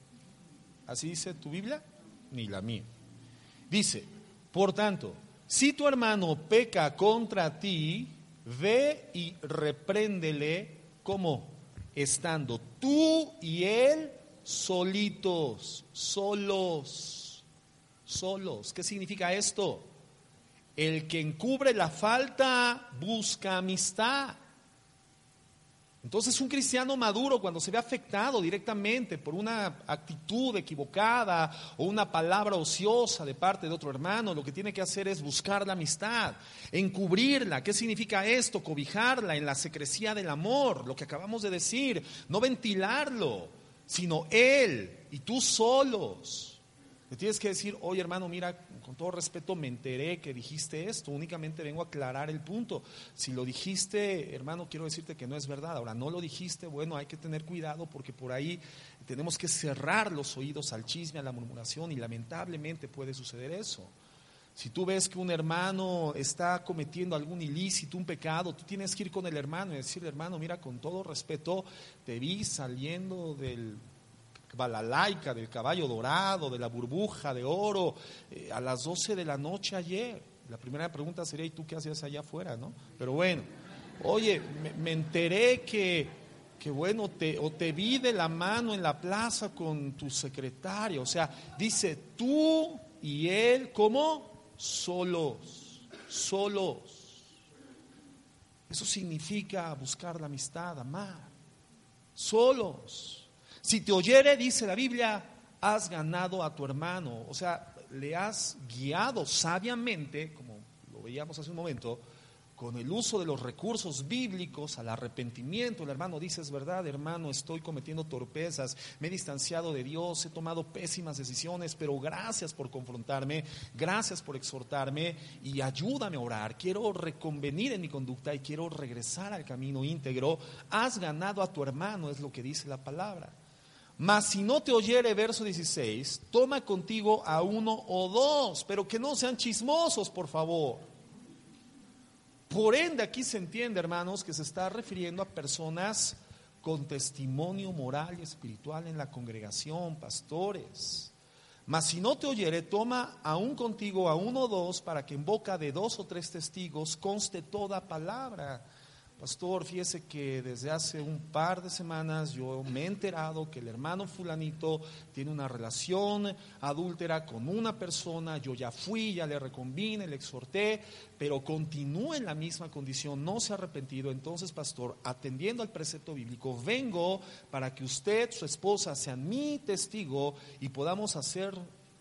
¿Así dice tu Biblia? Ni la mía. Dice, por tanto, si tu hermano peca contra ti, ve y repréndele como estando tú y él solitos, solos, solos. ¿Qué significa esto? El que encubre la falta busca amistad. Entonces un cristiano maduro cuando se ve afectado directamente por una actitud equivocada o una palabra ociosa de parte de otro hermano, lo que tiene que hacer es buscar la amistad, encubrirla. ¿Qué significa esto? Cobijarla en la secrecía del amor, lo que acabamos de decir, no ventilarlo, sino él y tú solos. Le tienes que decir, oye hermano, mira, con todo respeto me enteré que dijiste esto, únicamente vengo a aclarar el punto. Si lo dijiste, hermano, quiero decirte que no es verdad. Ahora, no lo dijiste, bueno, hay que tener cuidado porque por ahí tenemos que cerrar los oídos al chisme, a la murmuración y lamentablemente puede suceder eso. Si tú ves que un hermano está cometiendo algún ilícito, un pecado, tú tienes que ir con el hermano y decirle, hermano, mira, con todo respeto, te vi saliendo del balalaica, del caballo dorado, de la burbuja de oro, eh, a las 12 de la noche ayer. La primera pregunta sería, ¿y tú qué hacías allá afuera? ¿no? Pero bueno, oye, me, enteré que, que bueno, te, o te vi de la mano en la plaza con tu secretario. O sea, dice, tú y él, ¿cómo? Solos, solos. Eso significa buscar la amistad, amar. Solos. Si te oyere, dice la Biblia, has ganado a tu hermano. O sea, le has guiado sabiamente, como lo veíamos hace un momento, con el uso de los recursos bíblicos al arrepentimiento. El hermano dice, es verdad, hermano, estoy cometiendo torpezas, me he distanciado de Dios, he tomado pésimas decisiones, pero gracias por confrontarme, gracias por exhortarme y ayúdame a orar. Quiero reconvenir en mi conducta y quiero regresar al camino íntegro. Has ganado a tu hermano, es lo que dice la palabra. Mas si no te oyere, verso 16, toma contigo a uno o dos, pero que no sean chismosos, por favor. Por ende, aquí se entiende, hermanos, que se está refiriendo a personas con testimonio moral y espiritual en la congregación, pastores. Mas si no te oyere, toma aún contigo a uno o dos, para que en boca de dos o tres testigos conste toda palabra. Pastor, fíjese que desde hace un par de semanas yo me he enterado que el hermano fulanito tiene una relación adúltera con una persona, yo ya fui, ya le reconvine, le exhorté, pero continúa en la misma condición, no se ha arrepentido. Entonces, pastor, atendiendo al precepto bíblico, vengo para que usted, su esposa, sean mi testigo y podamos hacer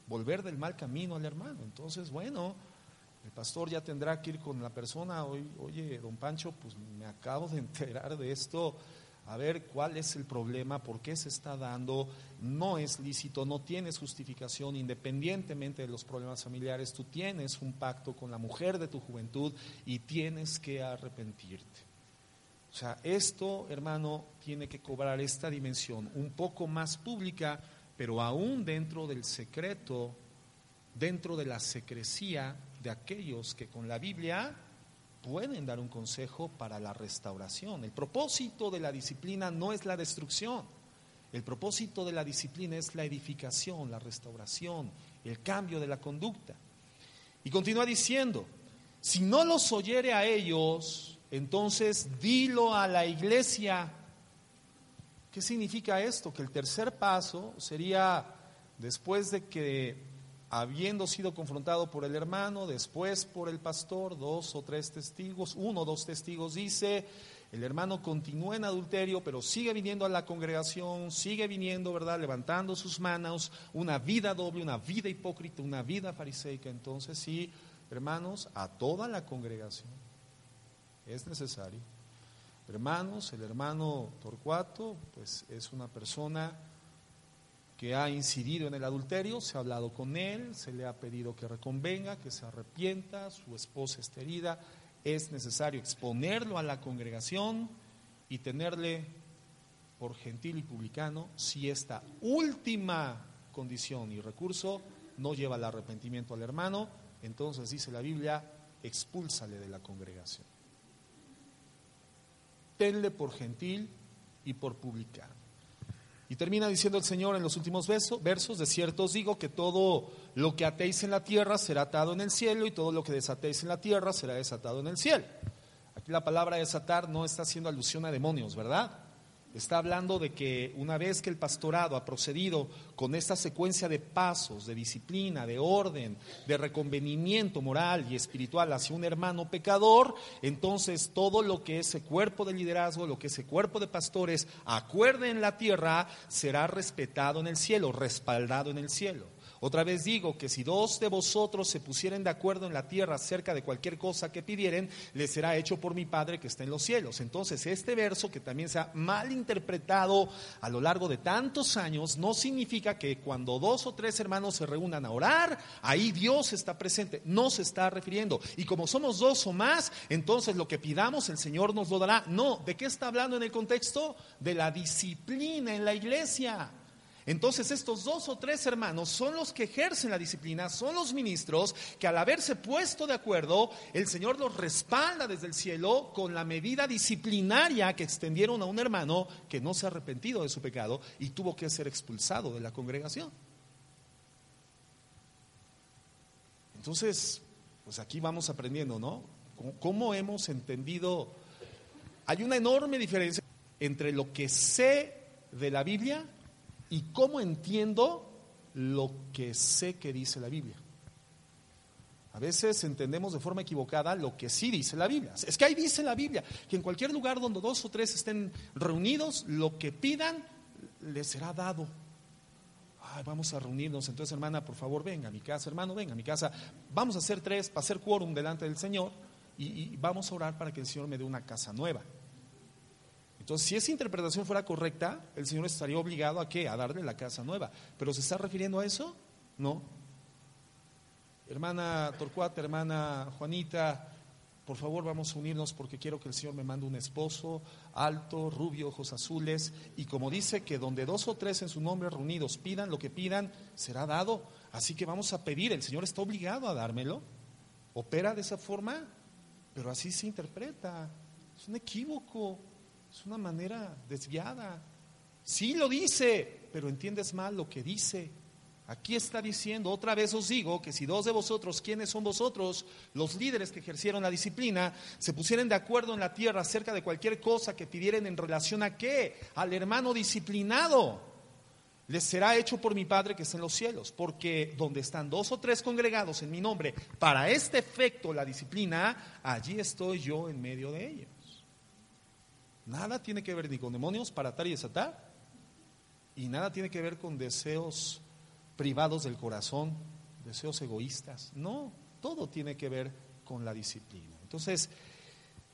volver del mal camino al hermano. Entonces, bueno, el pastor ya tendrá que ir con la persona, oye, don Pancho, pues me acabo de enterar de esto, a ver cuál es el problema, por qué se está dando, no es lícito, no tienes justificación, independientemente de los problemas familiares, tú tienes un pacto con la mujer de tu juventud y tienes que arrepentirte. O sea, esto, hermano, tiene que cobrar esta dimensión un poco más pública, pero aún dentro del secreto, dentro de la secrecía de aquellos que con la Biblia pueden dar un consejo para la restauración. El propósito de la disciplina no es la destrucción. El propósito de la disciplina es la edificación, la restauración, el cambio de la conducta. Y continúa diciendo, si no los oyere a ellos, entonces dilo a la iglesia. ¿Qué significa esto? Que el tercer paso sería, después de que habiendo sido confrontado por el hermano, después por el pastor, dos o tres testigos, uno o dos testigos dice, el hermano continúa en adulterio, pero sigue viniendo a la congregación, sigue viniendo, ¿verdad? Levantando sus manos, una vida doble, una vida hipócrita, una vida fariseica. Entonces, sí, hermanos, a toda la congregación es necesario. Hermanos, el hermano Torcuato, pues es una persona que ha incidido en el adulterio, se ha hablado con él, se le ha pedido que reconvenga, que se arrepienta, su esposa está herida, es necesario exponerlo a la congregación y tenerle por gentil y publicano si esta última condición y recurso no lleva al arrepentimiento al hermano, entonces dice la Biblia, expúlsale de la congregación. Tenle por gentil y por publicano. Y termina diciendo el Señor en los últimos versos, de cierto os digo que todo lo que atéis en la tierra será atado en el cielo y todo lo que desatéis en la tierra será desatado en el cielo. Aquí la palabra desatar no está haciendo alusión a demonios, ¿verdad? Está hablando de que una vez que el pastorado ha procedido con esta secuencia de pasos, de disciplina, de orden, de reconvenimiento moral y espiritual hacia un hermano pecador, entonces todo lo que ese cuerpo de liderazgo, lo que ese cuerpo de pastores acuerde en la tierra, será respetado en el cielo, respaldado en el cielo. Otra vez digo que si dos de vosotros se pusieren de acuerdo en la tierra acerca de cualquier cosa que pidieren, les será hecho por mi Padre que está en los cielos. Entonces, este verso que también se ha mal interpretado a lo largo de tantos años, no significa que cuando dos o tres hermanos se reúnan a orar, ahí Dios está presente. No se está refiriendo. Y como somos dos o más, entonces lo que pidamos el Señor nos lo dará. No, ¿de qué está hablando en el contexto? De la disciplina en la iglesia. Entonces estos dos o tres hermanos son los que ejercen la disciplina, son los ministros que al haberse puesto de acuerdo, el Señor los respalda desde el cielo con la medida disciplinaria que extendieron a un hermano que no se ha arrepentido de su pecado y tuvo que ser expulsado de la congregación. Entonces, pues aquí vamos aprendiendo, ¿no? ¿Cómo hemos entendido? Hay una enorme diferencia entre lo que sé de la Biblia y cómo entiendo lo que sé que dice la Biblia. A veces entendemos de forma equivocada lo que sí dice la Biblia. Es que ahí dice la Biblia que en cualquier lugar donde dos o tres estén reunidos, lo que pidan les será dado. Ay, vamos a reunirnos. Entonces, hermana, por favor, venga a mi casa. Hermano, venga a mi casa. Vamos a hacer tres para hacer quórum delante del Señor y, y vamos a orar para que el Señor me dé una casa nueva. Entonces, si esa interpretación fuera correcta, el Señor estaría obligado a qué? A darle la casa nueva. ¿Pero se está refiriendo a eso? No. Hermana Torcuata, hermana Juanita, por favor vamos a unirnos porque quiero que el Señor me mande un esposo alto, rubio, ojos azules. Y como dice que donde dos o tres en su nombre reunidos pidan lo que pidan, será dado. Así que vamos a pedir, el Señor está obligado a dármelo. Opera de esa forma, pero así se interpreta. Es un equívoco. Es una manera desviada. Sí lo dice, pero entiendes mal lo que dice. Aquí está diciendo, otra vez os digo, que si dos de vosotros, ¿quiénes son vosotros? Los líderes que ejercieron la disciplina, se pusieran de acuerdo en la tierra acerca de cualquier cosa que pidieran en relación a qué? Al hermano disciplinado. Les será hecho por mi Padre que está en los cielos, porque donde están dos o tres congregados en mi nombre, para este efecto, la disciplina, allí estoy yo en medio de ellos. Nada tiene que ver ni con demonios para atar y desatar, y nada tiene que ver con deseos privados del corazón, deseos egoístas. No, todo tiene que ver con la disciplina. Entonces,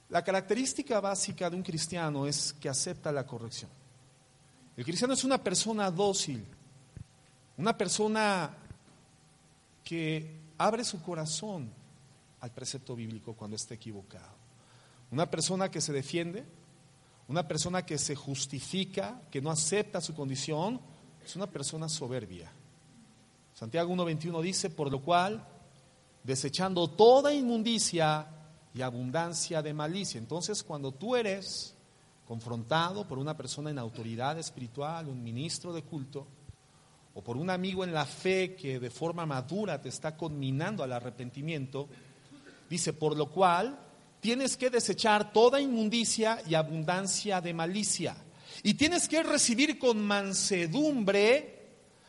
la característica básica de un cristiano es que acepta la corrección. El cristiano es una persona dócil, una persona que abre su corazón al precepto bíblico cuando está equivocado. Una persona que se defiende, una persona que se justifica, que no acepta su condición, es una persona soberbia. Santiago 1.21 dice, por lo cual, desechando toda inmundicia y abundancia de malicia. Entonces, cuando tú eres confrontado por una persona en autoridad espiritual, un ministro de culto, o por un amigo en la fe que de forma madura te está conminando al arrepentimiento, dice, por lo cual, tienes que desechar toda inmundicia y abundancia de malicia. Y tienes que recibir con mansedumbre,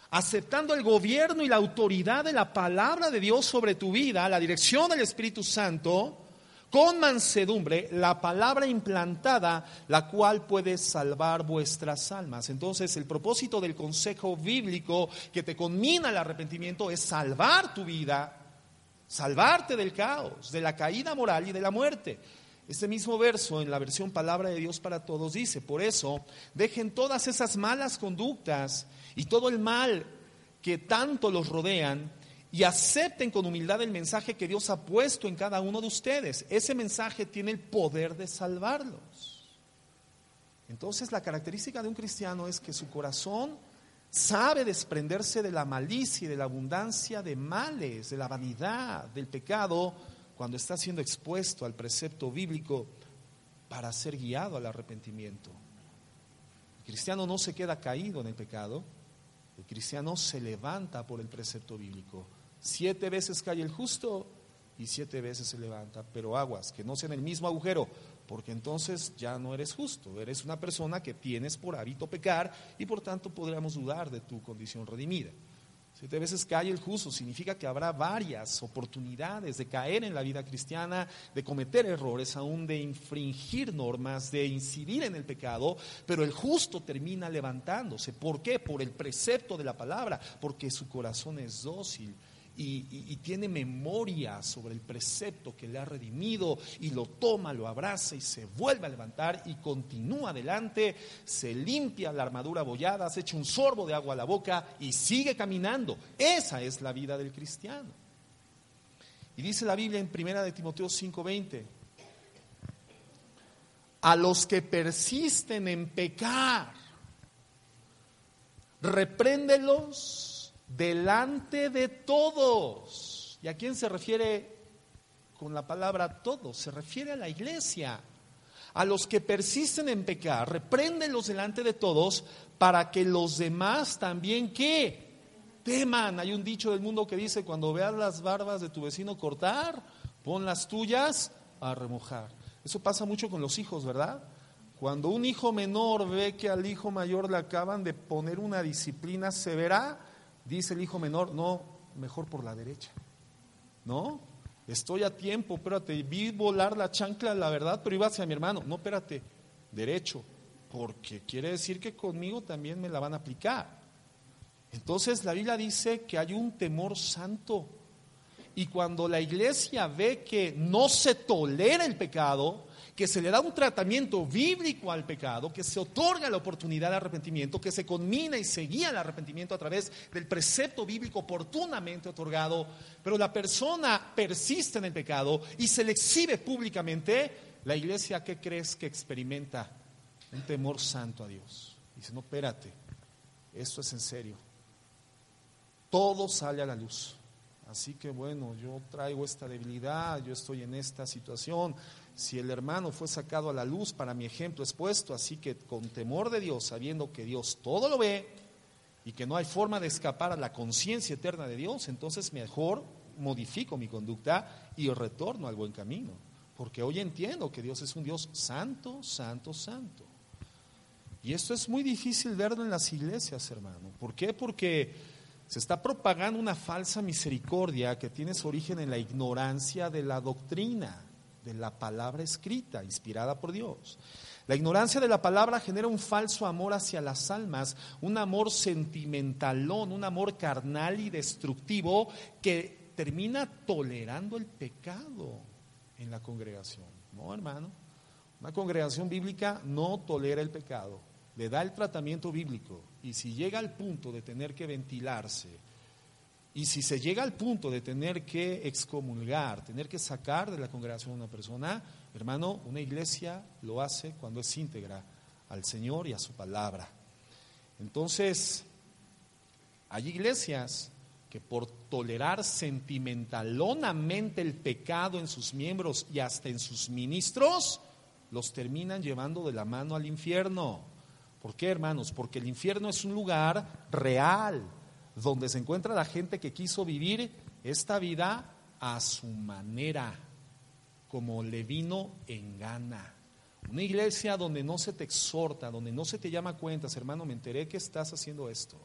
aceptando el gobierno y la autoridad de la palabra de Dios sobre tu vida, la dirección del Espíritu Santo, con mansedumbre la palabra implantada, la cual puede salvar vuestras almas. Entonces, el propósito del consejo bíblico que te conmina al arrepentimiento es salvar tu vida salvarte del caos, de la caída moral y de la muerte. Este mismo verso en la versión Palabra de Dios para Todos dice, por eso dejen todas esas malas conductas y todo el mal que tanto los rodean y acepten con humildad el mensaje que Dios ha puesto en cada uno de ustedes. Ese mensaje tiene el poder de salvarlos. Entonces la característica de un cristiano es que su corazón sabe desprenderse de la malicia y de la abundancia de males, de la vanidad, del pecado, cuando está siendo expuesto al precepto bíblico para ser guiado al arrepentimiento. El cristiano no se queda caído en el pecado, el cristiano se levanta por el precepto bíblico. Siete veces cae el justo y siete veces se levanta, pero aguas, que no sea en el mismo agujero, porque entonces ya no eres justo, eres una persona que tienes por hábito pecar y por tanto podríamos dudar de tu condición redimida. Siete veces cae el justo significa que habrá varias oportunidades de caer en la vida cristiana, de cometer errores, aún de infringir normas, de incidir en el pecado, pero el justo termina levantándose. ¿Por qué? Por el precepto de la palabra, porque su corazón es dócil y, tiene memoria sobre el precepto que le ha redimido y lo toma, lo abraza y se vuelve a levantar y continúa adelante, se limpia la armadura abollada, se echa un sorbo de agua a la boca y sigue caminando. Esa es la vida del cristiano. Y dice la Biblia en primera de Timoteo 5:20, a los que persisten en pecar, repréndelos delante de todos. ¿Y a quién se refiere con la palabra todos? Se refiere a la iglesia. A los que persisten en pecar, repréndelos delante de todos para que los demás también que teman. Hay un dicho del mundo que dice, cuando veas las barbas de tu vecino cortar, pon las tuyas a remojar. Eso pasa mucho con los hijos, ¿verdad? Cuando un hijo menor ve que al hijo mayor le acaban de poner una disciplina severa, dice el hijo menor, no, mejor por la derecha. ¿No? Estoy a tiempo, espérate, vi volar la chancla, la verdad, pero iba hacia mi hermano. No, espérate, derecho, porque quiere decir que conmigo también me la van a aplicar. Entonces la Biblia dice que hay un temor santo. Y cuando la iglesia ve que no se tolera el pecado, que se le da un tratamiento bíblico al pecado, que se otorga la oportunidad de arrepentimiento, que se conmina y se guía el arrepentimiento a través del precepto bíblico oportunamente otorgado, pero la persona persiste en el pecado y se le exhibe públicamente, la iglesia, ¿qué crees que experimenta? Un temor santo a Dios. Dice, no, espérate, esto es en serio. Todo sale a la luz. Así que bueno, yo traigo esta debilidad, yo estoy en esta situación, si el hermano fue sacado a la luz, para mi ejemplo expuesto, así que con temor de Dios, sabiendo que Dios todo lo ve y que no hay forma de escapar a la conciencia eterna de Dios, entonces mejor modifico mi conducta y retorno al buen camino. Porque hoy entiendo que Dios es un Dios santo, santo, santo. Y esto es muy difícil verlo en las iglesias, hermano. ¿Por qué? Porque se está propagando una falsa misericordia que tiene su origen en la ignorancia de la doctrina de la palabra escrita, inspirada por Dios. La ignorancia de la palabra genera un falso amor hacia las almas, un amor sentimentalón, un amor carnal y destructivo que termina tolerando el pecado en la congregación. No, hermano. Una congregación bíblica no tolera el pecado, le da el tratamiento bíblico y si llega al punto de tener que ventilarse, y si se llega al punto de tener que excomulgar, tener que sacar de la congregación a una persona, hermano, una iglesia lo hace cuando es íntegra al Señor y a su palabra. Entonces, hay iglesias que por tolerar sentimentalonamente el pecado en sus miembros y hasta en sus ministros, los terminan llevando de la mano al infierno. ¿Por qué, hermanos? Porque el infierno es un lugar real, donde se encuentra la gente que quiso vivir esta vida a su manera, como le vino en gana. Una iglesia donde no se te exhorta, donde no se te llama cuentas, hermano, me enteré que estás haciendo esto.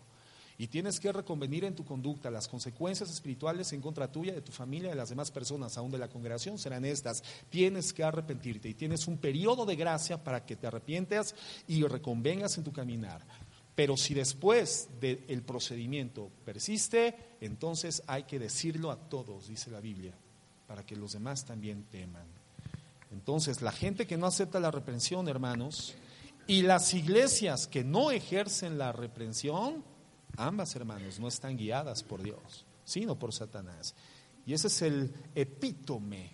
Y tienes que reconvenir en tu conducta. Las consecuencias espirituales en contra tuya, de tu familia, de las demás personas, aún de la congregación, serán estas. Tienes que arrepentirte y tienes un periodo de gracia para que te arrepientas y reconvengas en tu caminar. Pero si después del procedimiento persiste, entonces hay que decirlo a todos, dice la Biblia, para que los demás también teman. Entonces, la gente que no acepta la reprensión, hermanos, y las iglesias que no ejercen la reprensión, ambas, hermanos, no están guiadas por Dios, sino por Satanás. Y ese es el epítome,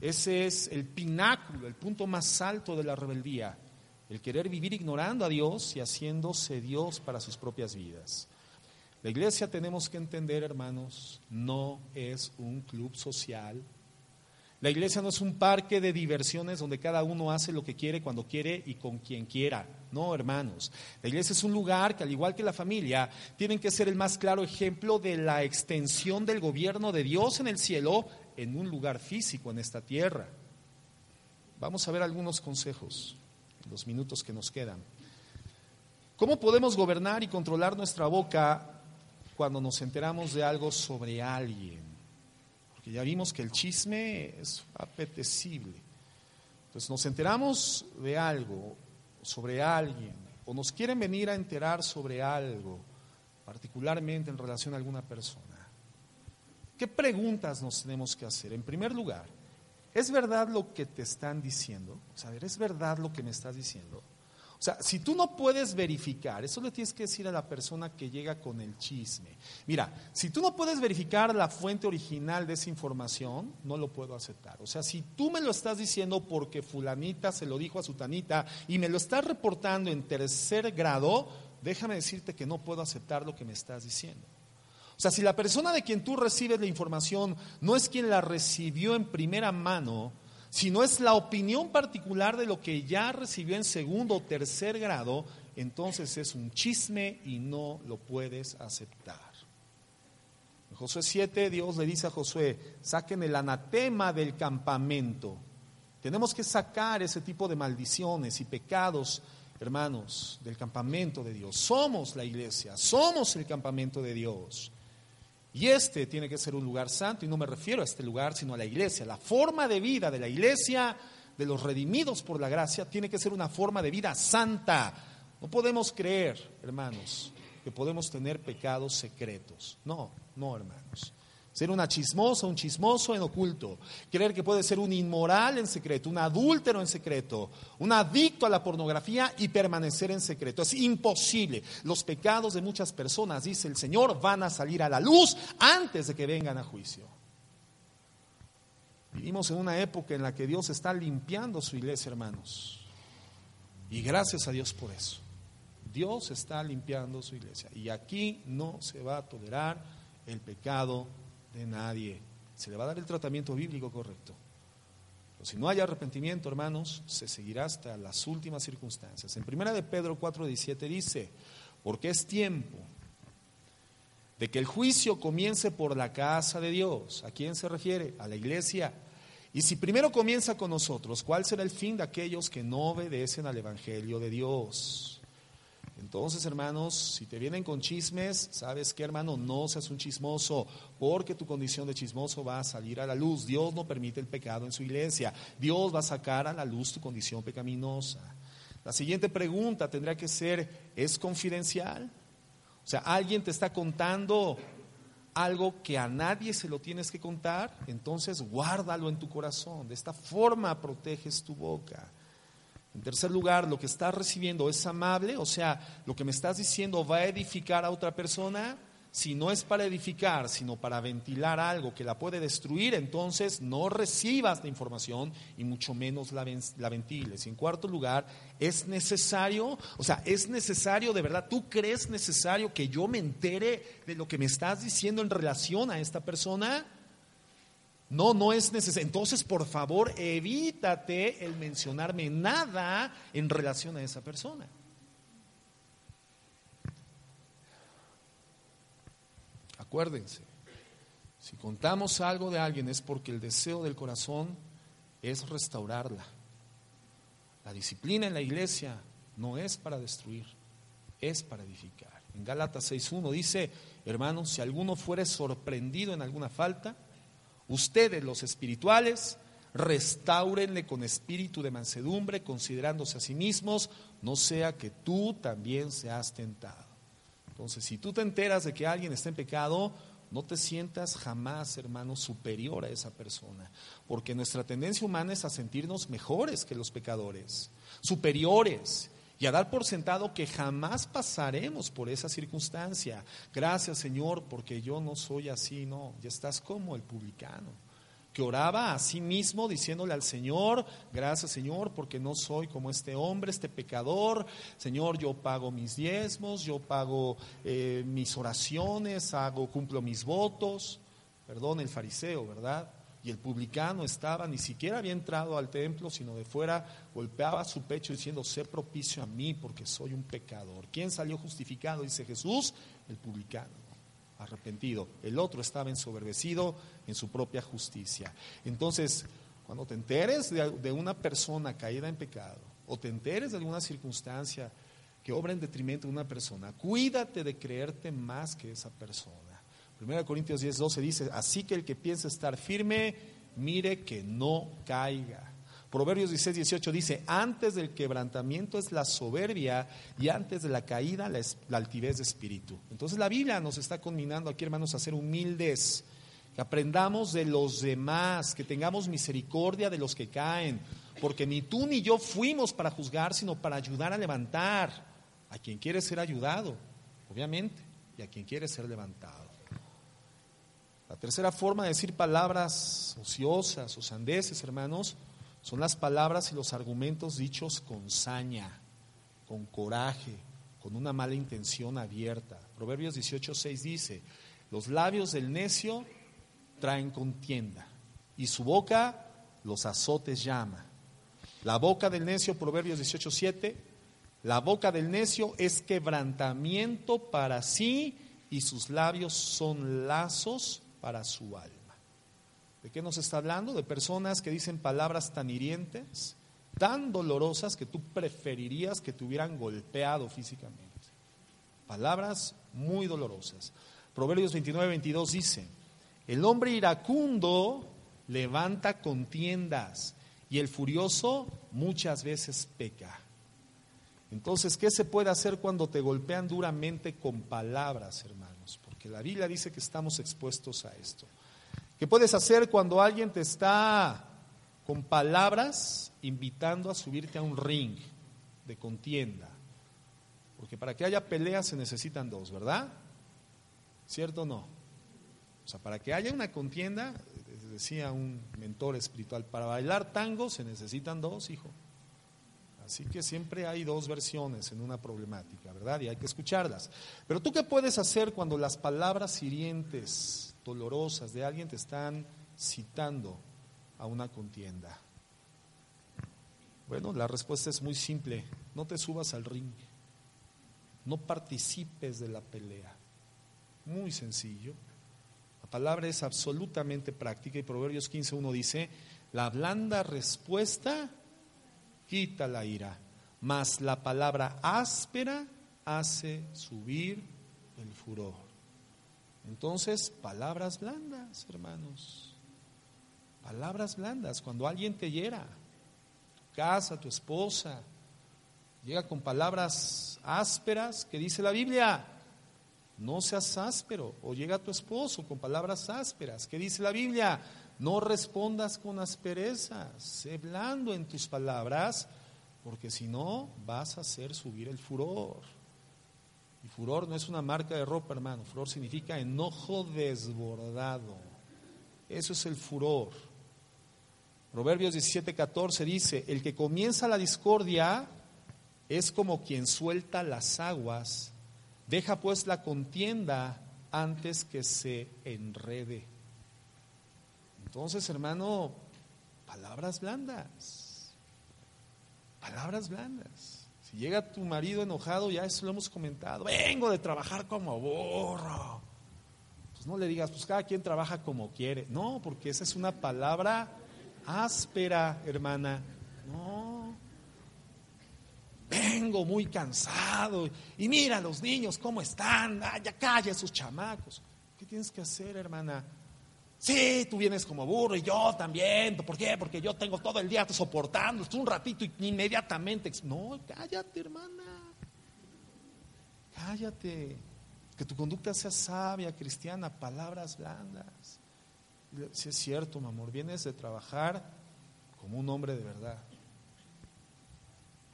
ese es el pináculo, el punto más alto de la rebeldía el querer vivir ignorando a Dios y haciéndose Dios para sus propias vidas. La iglesia tenemos que entender, hermanos, no es un club social. La iglesia no es un parque de diversiones donde cada uno hace lo que quiere, cuando quiere y con quien quiera. No, hermanos. La iglesia es un lugar que, al igual que la familia, tienen que ser el más claro ejemplo de la extensión del gobierno de Dios en el cielo en un lugar físico en esta tierra. Vamos a ver algunos consejos los minutos que nos quedan. ¿Cómo podemos gobernar y controlar nuestra boca cuando nos enteramos de algo sobre alguien? Porque ya vimos que el chisme es apetecible. Entonces nos enteramos de algo sobre alguien o nos quieren venir a enterar sobre algo, particularmente en relación a alguna persona. ¿Qué preguntas nos tenemos que hacer? En primer lugar, ¿Es verdad lo que te están diciendo? O sea, ¿es verdad lo que me estás diciendo? O sea, si tú no puedes verificar, eso le tienes que decir a la persona que llega con el chisme. Mira, si tú no puedes verificar la fuente original de esa información, no lo puedo aceptar. O sea, si tú me lo estás diciendo porque fulanita se lo dijo a su tanita y me lo estás reportando en tercer grado, déjame decirte que no puedo aceptar lo que me estás diciendo. O sea, si la persona de quien tú recibes la información no es quien la recibió en primera mano, sino es la opinión particular de lo que ya recibió en segundo o tercer grado, entonces es un chisme y no lo puedes aceptar. En Josué 7, Dios le dice a Josué, saquen el anatema del campamento. Tenemos que sacar ese tipo de maldiciones y pecados, hermanos, del campamento de Dios. Somos la iglesia, somos el campamento de Dios. Y este tiene que ser un lugar santo, y no me refiero a este lugar, sino a la iglesia. La forma de vida de la iglesia, de los redimidos por la gracia, tiene que ser una forma de vida santa. No podemos creer, hermanos, que podemos tener pecados secretos. No, no, hermanos. Ser una chismosa, un chismoso en oculto. Creer que puede ser un inmoral en secreto, un adúltero en secreto, un adicto a la pornografía y permanecer en secreto. Es imposible. Los pecados de muchas personas, dice el Señor, van a salir a la luz antes de que vengan a juicio. Vivimos en una época en la que Dios está limpiando su iglesia, hermanos. Y gracias a Dios por eso. Dios está limpiando su iglesia. Y aquí no se va a tolerar el pecado de nadie. Se le va a dar el tratamiento bíblico correcto. Pero si no hay arrepentimiento, hermanos, se seguirá hasta las últimas circunstancias. En primera de Pedro 4:17 dice, porque es tiempo de que el juicio comience por la casa de Dios. ¿A quién se refiere? A la iglesia. Y si primero comienza con nosotros, ¿cuál será el fin de aquellos que no obedecen al Evangelio de Dios? Entonces, hermanos, si te vienen con chismes, ¿sabes qué, hermano? No seas un chismoso, porque tu condición de chismoso va a salir a la luz. Dios no permite el pecado en su iglesia. Dios va a sacar a la luz tu condición pecaminosa. La siguiente pregunta tendría que ser, ¿es confidencial? O sea, alguien te está contando algo que a nadie se lo tienes que contar, entonces guárdalo en tu corazón. De esta forma proteges tu boca. En tercer lugar, lo que estás recibiendo es amable, o sea, lo que me estás diciendo va a edificar a otra persona. Si no es para edificar, sino para ventilar algo que la puede destruir, entonces no recibas la información y mucho menos la, la ventiles. Y en cuarto lugar, es necesario, o sea, es necesario de verdad, ¿tú crees necesario que yo me entere de lo que me estás diciendo en relación a esta persona? No, no es necesario. Entonces, por favor, evítate el mencionarme nada en relación a esa persona. Acuérdense, si contamos algo de alguien es porque el deseo del corazón es restaurarla. La disciplina en la iglesia no es para destruir, es para edificar. En Gálatas 6.1 dice, hermanos, si alguno fuere sorprendido en alguna falta, Ustedes, los espirituales, restáurenle con espíritu de mansedumbre, considerándose a sí mismos, no sea que tú también seas tentado. Entonces, si tú te enteras de que alguien está en pecado, no te sientas jamás, hermano, superior a esa persona, porque nuestra tendencia humana es a sentirnos mejores que los pecadores, superiores, y a dar por sentado que jamás pasaremos por esa circunstancia. Gracias Señor, porque yo no soy así, no, ya estás como el publicano, que oraba a sí mismo diciéndole al Señor, gracias Señor, porque no soy como este hombre, este pecador, Señor, yo pago mis diezmos, yo pago eh, mis oraciones, hago, cumplo mis votos, perdón el fariseo, ¿verdad? Y el publicano estaba, ni siquiera había entrado al templo, sino de fuera golpeaba su pecho diciendo, sé propicio a mí porque soy un pecador. ¿Quién salió justificado? Dice Jesús, el publicano, arrepentido. El otro estaba ensoberbecido en su propia justicia. Entonces, cuando te enteres de, de una persona caída en pecado, o te enteres de alguna circunstancia que obra en detrimento de una persona, cuídate de creerte más que esa persona. 1 Corintios 10, 12 dice, así que el que piensa estar firme, mire que no caiga. Proverbios 16, 18 dice, antes del quebrantamiento es la soberbia y antes de la caída la, la altivez de espíritu. Entonces la Biblia nos está conminando aquí, hermanos, a ser humildes, que aprendamos de los demás, que tengamos misericordia de los que caen, porque ni tú ni yo fuimos para juzgar, sino para ayudar a levantar a quien quiere ser ayudado, obviamente, y a quien quiere ser levantado. La tercera forma de decir palabras ociosas o sandeces, hermanos, son las palabras y los argumentos dichos con saña, con coraje, con una mala intención abierta. Proverbios 18:6 dice, los labios del necio traen contienda y su boca los azotes llama. La boca del necio, Proverbios 18:7, la boca del necio es quebrantamiento para sí y sus labios son lazos para su alma. ¿De qué nos está hablando? De personas que dicen palabras tan hirientes, tan dolorosas que tú preferirías que te hubieran golpeado físicamente. Palabras muy dolorosas. Proverbios 29, 22 dice, el hombre iracundo levanta contiendas y el furioso muchas veces peca. Entonces, ¿qué se puede hacer cuando te golpean duramente con palabras, hermanos? La Biblia dice que estamos expuestos a esto. ¿Qué puedes hacer cuando alguien te está con palabras invitando a subirte a un ring de contienda? Porque para que haya peleas se necesitan dos, ¿verdad? ¿Cierto o no? O sea, para que haya una contienda, decía un mentor espiritual, para bailar tango se necesitan dos, hijo. Así que siempre hay dos versiones en una problemática, ¿verdad? Y hay que escucharlas. Pero tú qué puedes hacer cuando las palabras hirientes, dolorosas de alguien te están citando a una contienda? Bueno, la respuesta es muy simple. No te subas al ring. No participes de la pelea. Muy sencillo. La palabra es absolutamente práctica y Proverbios 15.1 dice, la blanda respuesta quita la ira, mas la palabra áspera hace subir el furor. Entonces, palabras blandas, hermanos. Palabras blandas. Cuando alguien te hiera, casa, tu esposa, llega con palabras ásperas, que dice la Biblia, no seas áspero. O llega tu esposo con palabras ásperas, que dice la Biblia, no respondas con aspereza, sé blando en tus palabras, porque si no vas a hacer subir el furor. Y furor no es una marca de ropa, hermano. Furor significa enojo desbordado. Eso es el furor. Proverbios 17:14 dice, el que comienza la discordia es como quien suelta las aguas. Deja pues la contienda antes que se enrede. Entonces, hermano, palabras blandas. Palabras blandas. Si llega tu marido enojado, ya eso lo hemos comentado. Vengo de trabajar como burro. Pues no le digas, pues cada quien trabaja como quiere. No, porque esa es una palabra áspera, hermana. No. Vengo muy cansado. Y mira los niños cómo están. ya calla esos chamacos. ¿Qué tienes que hacer, hermana? Sí, tú vienes como burro y yo también. ¿Por qué? Porque yo tengo todo el día soportando, un ratito y inmediatamente. No, cállate, hermana. Cállate. Que tu conducta sea sabia, cristiana, palabras blandas. Si es cierto, mi amor, vienes de trabajar como un hombre de verdad.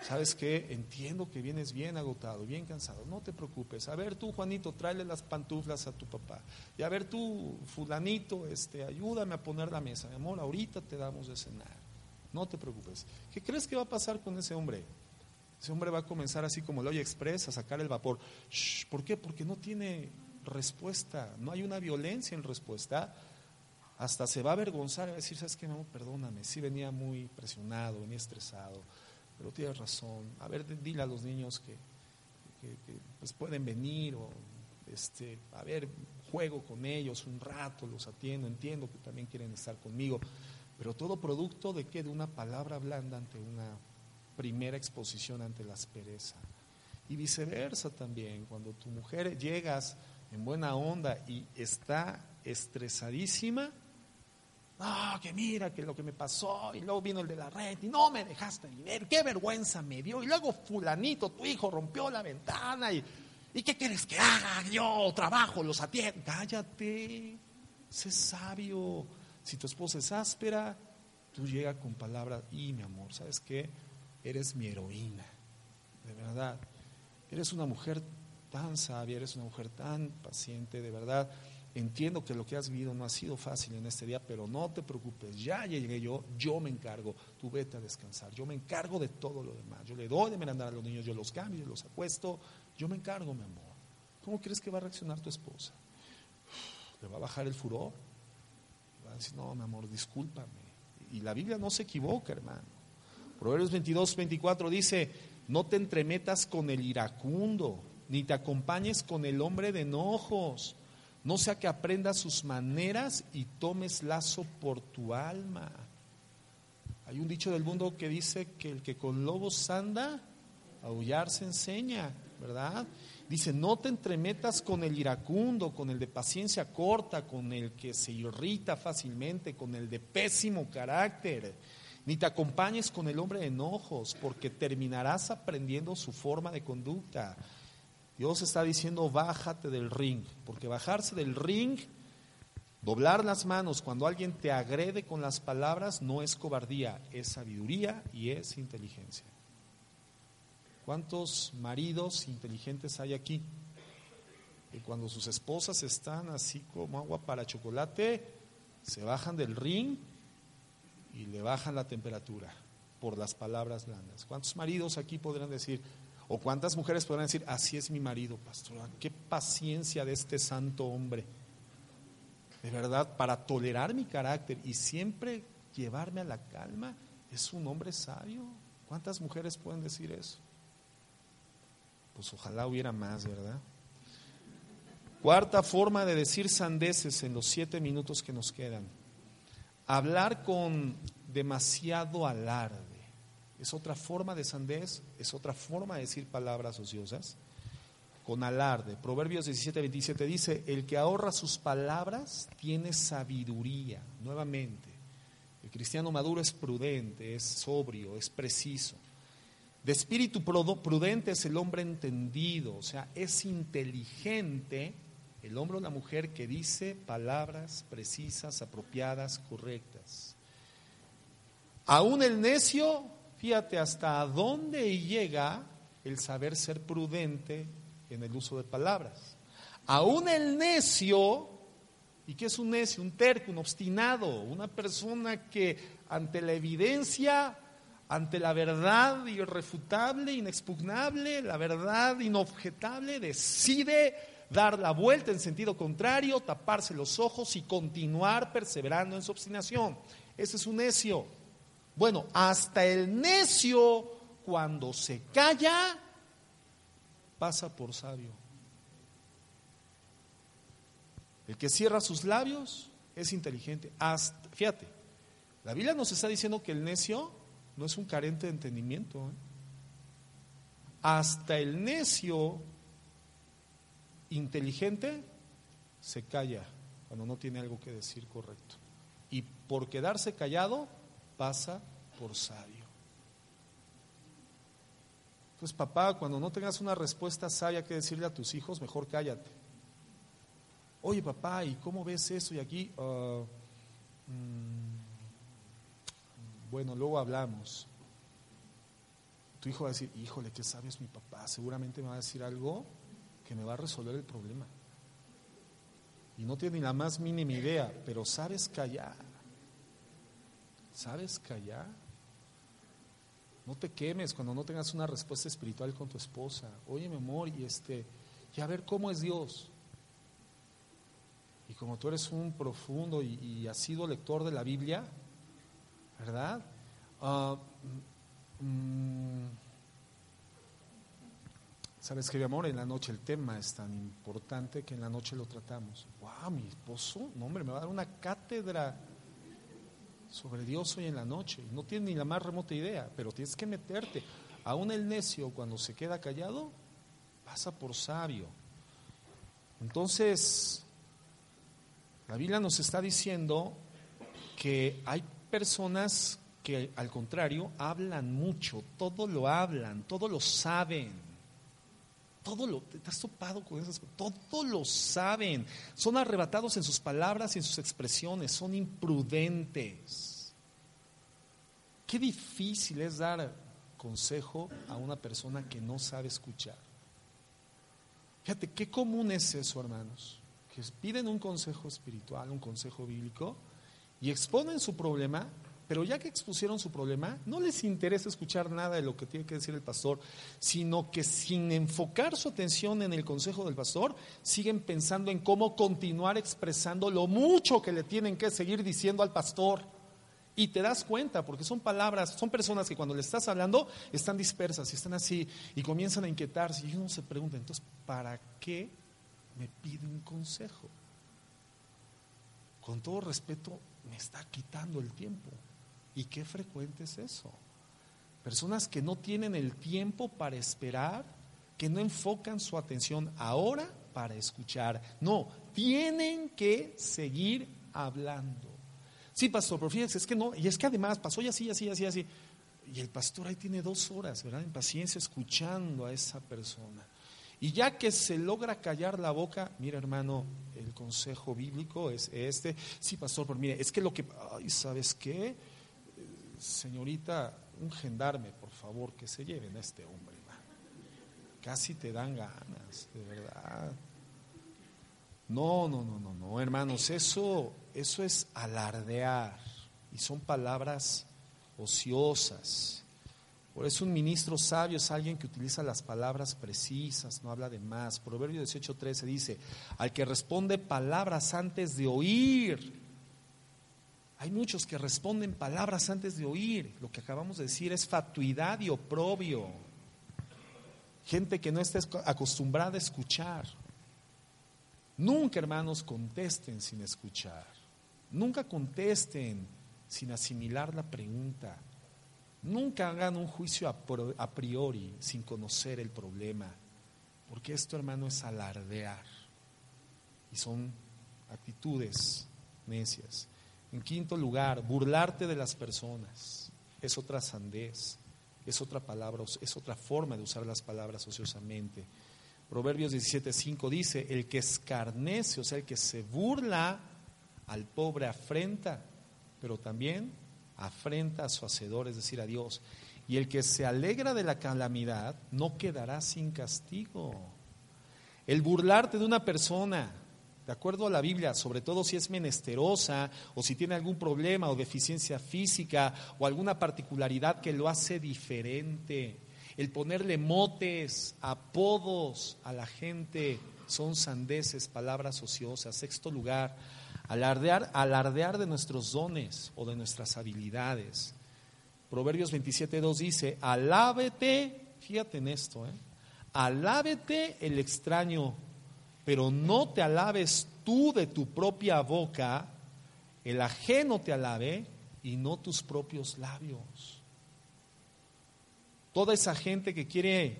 ¿Sabes qué? Entiendo que vienes bien agotado, bien cansado. No te preocupes. A ver tú, Juanito, tráele las pantuflas a tu papá. Y a ver tú, fulanito, este, ayúdame a poner la mesa. Mi amor, ahorita te damos de cenar. No te preocupes. ¿Qué crees que va a pasar con ese hombre? Ese hombre va a comenzar así como el hoy expresa, a sacar el vapor. ¿Por qué? Porque no tiene respuesta. No hay una violencia en respuesta. Hasta se va a avergonzar y va a decir, ¿sabes qué, amor? Perdóname. Sí venía muy presionado, venía estresado pero tienes razón. A ver, dile a los niños que, pues pueden venir o este, a ver, juego con ellos un rato, los atiendo, entiendo que también quieren estar conmigo, pero todo producto de qué? De una palabra blanda ante una primera exposición ante la aspereza. Y viceversa también, cuando tu mujer llegas en buena onda y está estresadísima, Ah, que mira, que lo que me pasó, y luego vino el de la red, y no me dejaste dinero, qué vergüenza me dio, y luego fulanito, tu hijo, rompió la ventana, y, ¿y qué quieres que haga? Yo trabajo, los atiendo. Cállate, sé sabio. Si tu esposa es áspera, tú llegas con palabras, y mi amor, ¿sabes qué? Eres mi heroína, de verdad. Eres una mujer tan sabia, eres una mujer tan paciente, de verdad Entiendo que lo que has vivido no ha sido fácil en este día, pero no te preocupes, ya llegué yo, yo me encargo, tú vete a descansar, yo me encargo de todo lo demás, yo le doy de merendar a los niños, yo los cambio, yo los acuesto, Yo me encargo, mi amor. ¿Cómo crees que va a reaccionar tu esposa? ¿Le va a bajar el furor? Va a decir, no, mi amor, discúlpame. Y la Biblia no se equivoca, hermano. Proverbios 22, 24 dice, no te entremetas con el iracundo, ni te acompañes con el hombre de enojos, no sea que aprendas sus maneras y tomes lazo por tu alma. Hay un dicho del mundo que dice que el que con lobos anda, aullar se enseña, ¿verdad? Dice, no te entremetas con el iracundo, con el de paciencia corta, con el que se irrita fácilmente, con el de pésimo carácter, ni te acompañes con el hombre de enojos, porque terminarás aprendiendo su forma de conducta. Dios está diciendo, bájate del ring, porque bajarse del ring, doblar las manos cuando alguien te agrede con las palabras, no es cobardía, es sabiduría y es inteligencia. ¿Cuántos maridos inteligentes hay aquí? Que cuando sus esposas están así como agua para chocolate, se bajan del ring y le bajan la temperatura por las palabras blandas. ¿Cuántos maridos aquí podrán decir, o cuántas mujeres podrán decir, así es mi marido, pastor, qué paciencia de este santo hombre? De verdad, para tolerar mi carácter y siempre llevarme a la calma, es un hombre sabio. ¿Cuántas mujeres pueden decir eso? Pues ojalá hubiera más, ¿verdad? Cuarta forma de decir sandeces en los siete minutos que nos quedan. Hablar con demasiado alarde. Es otra forma de sandez, es otra forma de decir palabras ociosas. Con alarde. Proverbios 17, 27 dice, el que ahorra sus palabras tiene sabiduría. Nuevamente, el cristiano maduro es prudente, es sobrio, es preciso. De espíritu prudente es el hombre entendido, o sea, es inteligente el hombre o la mujer que dice palabras precisas, apropiadas, correctas. Aún el necio, fíjate hasta dónde llega el saber ser prudente en el uso de palabras. Aún el necio, ¿y qué es un necio? Un terco, un obstinado, una persona que ante la evidencia ante la verdad irrefutable, inexpugnable, la verdad inobjetable, decide dar la vuelta en sentido contrario, taparse los ojos y continuar perseverando en su obstinación. Ese es un necio. Bueno, hasta el necio, cuando se calla, pasa por sabio. El que cierra sus labios es inteligente. Hasta, fíjate, la Biblia nos está diciendo que el necio no es un carente de entendimiento. ¿eh? Hasta el necio inteligente se calla cuando no tiene algo que decir correcto. Y por quedarse callado pasa por sabio. Entonces, papá, cuando no tengas una respuesta sabia que decirle a tus hijos, mejor cállate. Oye, papá, ¿y cómo ves eso? Y aquí, uh, mm, bueno, luego hablamos. Tu hijo va a decir, híjole, qué sabio es mi papá. Seguramente me va a decir algo que me va a resolver el problema. Y no tiene ni la más mínima idea, pero sabes callar. ¿Sabes callar? No te quemes cuando no tengas una respuesta espiritual con tu esposa. Oye, mi amor, y este, y a ver cómo es Dios. Y como tú eres un profundo y, y has sido lector de la Biblia, ¿verdad? Ah, mm, Sabes que mi amor, en la noche el tema es tan importante que en la noche lo tratamos. ¡Wow! Mi esposo, no hombre, me va a dar una cátedra sobre Dios hoy en la noche. No tienes ni la más remota idea, pero tienes que meterte. Aún el necio, cuando se queda callado, pasa por sabio. Entonces, la Biblia nos está diciendo que hay personas que al contrario hablan mucho, todo lo hablan, todo lo saben. Todo lo, te has topado con esas todo lo saben. Son arrebatados en sus palabras y en sus expresiones, son imprudentes. Qué difícil es dar consejo a una persona que no sabe escuchar. Fíjate, qué común es eso, hermanos, que piden un consejo espiritual, un consejo bíblico, y exponen su problema, pero ya que expusieron su problema, no les interesa escuchar nada de lo que tiene que decir el pastor, sino que sin enfocar su atención en el consejo del pastor, siguen pensando en cómo continuar expresando lo mucho que le tienen que seguir diciendo al pastor. Y te das cuenta, porque son palabras, son personas que cuando le estás hablando están dispersas y están así y comienzan a inquietarse. Y uno se pregunta, entonces, ¿para qué me pide un consejo? Con todo respeto, me está quitando el tiempo. ¿Y qué frecuente es eso? Personas que no tienen el tiempo para esperar, que no enfocan su atención ahora para escuchar. No, tienen que seguir hablando. Sí, pastor, pero fíjense, es que no, y es que además pasó y así, así, así, así. Y el pastor ahí tiene dos horas, ¿verdad? En paciencia escuchando a esa persona. Y ya que se logra callar la boca, mira hermano, el consejo bíblico es este. Sí, pastor, pero mire, es que lo que, ay, ¿sabes qué? Señorita, un gendarme, por favor, que se lleven a este hombre. Casi te dan ganas, de verdad. No, no, no, no, no, hermanos, eso, eso es alardear y son palabras ociosas. Por eso un ministro sabio es alguien que utiliza las palabras precisas, no habla de más. Proverbio 18:13 dice, al que responde palabras antes de oír. Hay muchos que responden palabras antes de oír. Lo que acabamos de decir es fatuidad y oprobio. Gente que no está acostumbrada a escuchar. Nunca, hermanos, contesten sin escuchar. Nunca contesten sin asimilar la pregunta. Nunca hagan un juicio a priori sin conocer el problema. Porque esto, hermano, es alardear. Y son actitudes necias. En quinto lugar, burlarte de las personas. Es otra sandez. Es otra palabra, es otra forma de usar las palabras ociosamente. Proverbios 17:5 dice, el que escarnece, o sea, el que se burla al pobre afrenta, pero también afrenta a su hacedor, es decir, a Dios. Y el que se alegra de la calamidad no quedará sin castigo. El burlarte de una persona, de acuerdo a la Biblia, sobre todo si es menesterosa o si tiene algún problema o deficiencia física o alguna particularidad que lo hace diferente, el ponerle motes, apodos a la gente, son sandeces, palabras ociosas. Sexto lugar, alardear, alardear de nuestros dones o de nuestras habilidades. Proverbios 27.2 dice, alábete, fíjate en esto, ¿eh? alábete el extraño, pero no te alabes tú de tu propia boca, el ajeno te alabe y no tus propios labios. Toda esa gente que quiere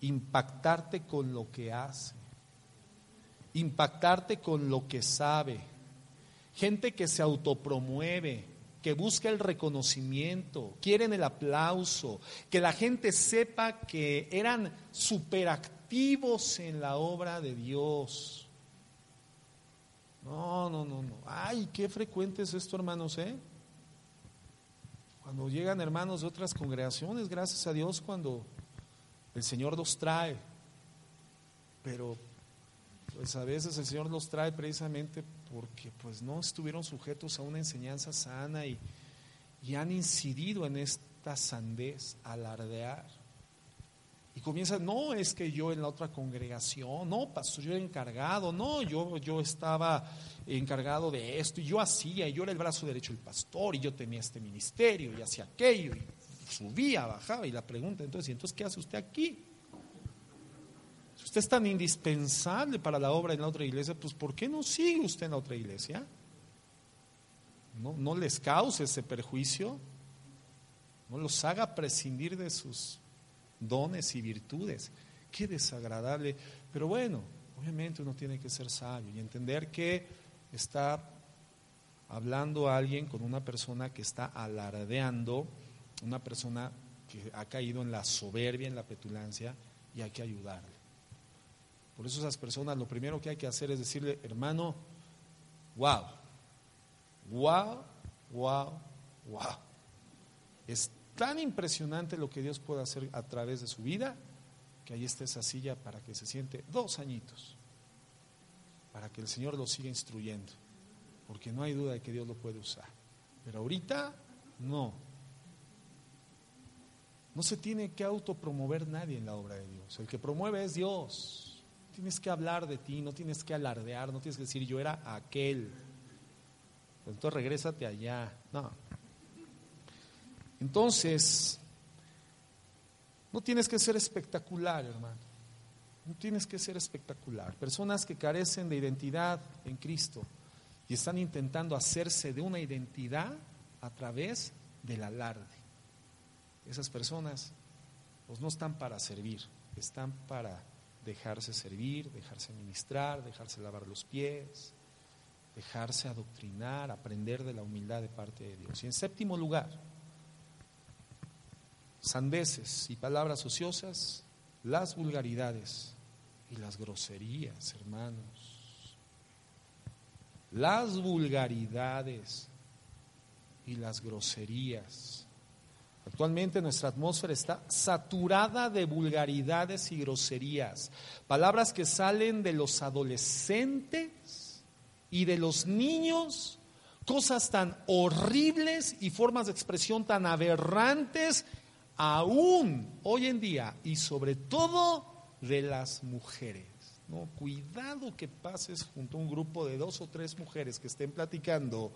impactarte con lo que hace, impactarte con lo que sabe, gente que se autopromueve, que busca el reconocimiento, quieren el aplauso, que la gente sepa que eran superactivos en la obra de Dios. No, no, no, no. Ay, qué frecuente es esto, hermanos, ¿eh? Cuando llegan hermanos de otras congregaciones, gracias a Dios, cuando el Señor los trae. Pero pues a veces el Señor los trae precisamente porque pues no estuvieron sujetos a una enseñanza sana y, y han incidido en esta sandez, alardear. Y comienza, no, es que yo en la otra congregación, no, pastor, yo era encargado, no, yo, yo estaba encargado de esto, y yo hacía, y yo era el brazo derecho del pastor, y yo tenía este ministerio, y hacía aquello, y subía, bajaba, y la pregunta, entonces, ¿y entonces qué hace usted aquí? Si usted es tan indispensable para la obra en la otra iglesia, pues ¿por qué no sigue usted en la otra iglesia? No, no les cause ese perjuicio, no los haga prescindir de sus dones y virtudes. Qué desagradable. Pero bueno, obviamente uno tiene que ser sabio y entender que está hablando alguien con una persona que está alardeando, una persona que ha caído en la soberbia, en la petulancia, y hay que ayudarle. Por eso esas personas lo primero que hay que hacer es decirle, hermano, wow, wow, wow, wow. Es tan impresionante lo que Dios puede hacer a través de su vida, que ahí está esa silla para que se siente dos añitos, para que el Señor lo siga instruyendo, porque no hay duda de que Dios lo puede usar. Pero ahorita No. No se tiene que autopromover nadie en la obra de Dios. El que promueve es Dios. Tienes que hablar de ti, no tienes que alardear, no tienes que decir yo era aquel. Entonces regrésate allá. No. Entonces, no tienes que ser espectacular, hermano. No tienes que ser espectacular. Personas que carecen de identidad en Cristo y están intentando hacerse de una identidad a través del alarde. Esas personas pues, no están para servir, están para dejarse servir, dejarse ministrar, dejarse lavar los pies, dejarse adoctrinar, aprender de la humildad de parte de Dios. Y en séptimo lugar, sandeces y palabras ociosas, las vulgaridades y las groserías, hermanos. Las vulgaridades y las groserías. Actualmente nuestra atmósfera está saturada de vulgaridades y groserías, palabras que salen de los adolescentes y de los niños, cosas tan horribles y formas de expresión tan aberrantes, aún hoy en día y sobre todo de las mujeres. No, cuidado que pases junto a un grupo de dos o tres mujeres que estén platicando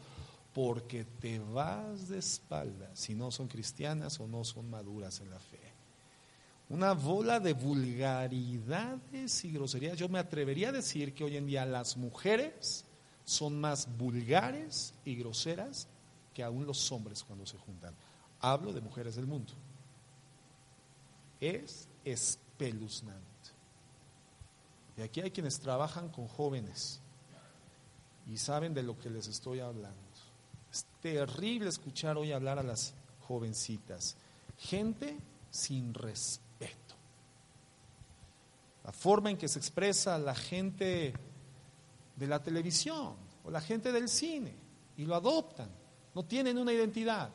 porque te vas de espalda si no son cristianas o no son maduras en la fe. Una bola de vulgaridades y groserías. Yo me atrevería a decir que hoy en día las mujeres son más vulgares y groseras que aún los hombres cuando se juntan. Hablo de mujeres del mundo. Es espeluznante. Y aquí hay quienes trabajan con jóvenes y saben de lo que les estoy hablando. Es terrible escuchar hoy hablar a las jovencitas. Gente sin respeto. La forma en que se expresa la gente de la televisión o la gente del cine y lo adoptan. No tienen una identidad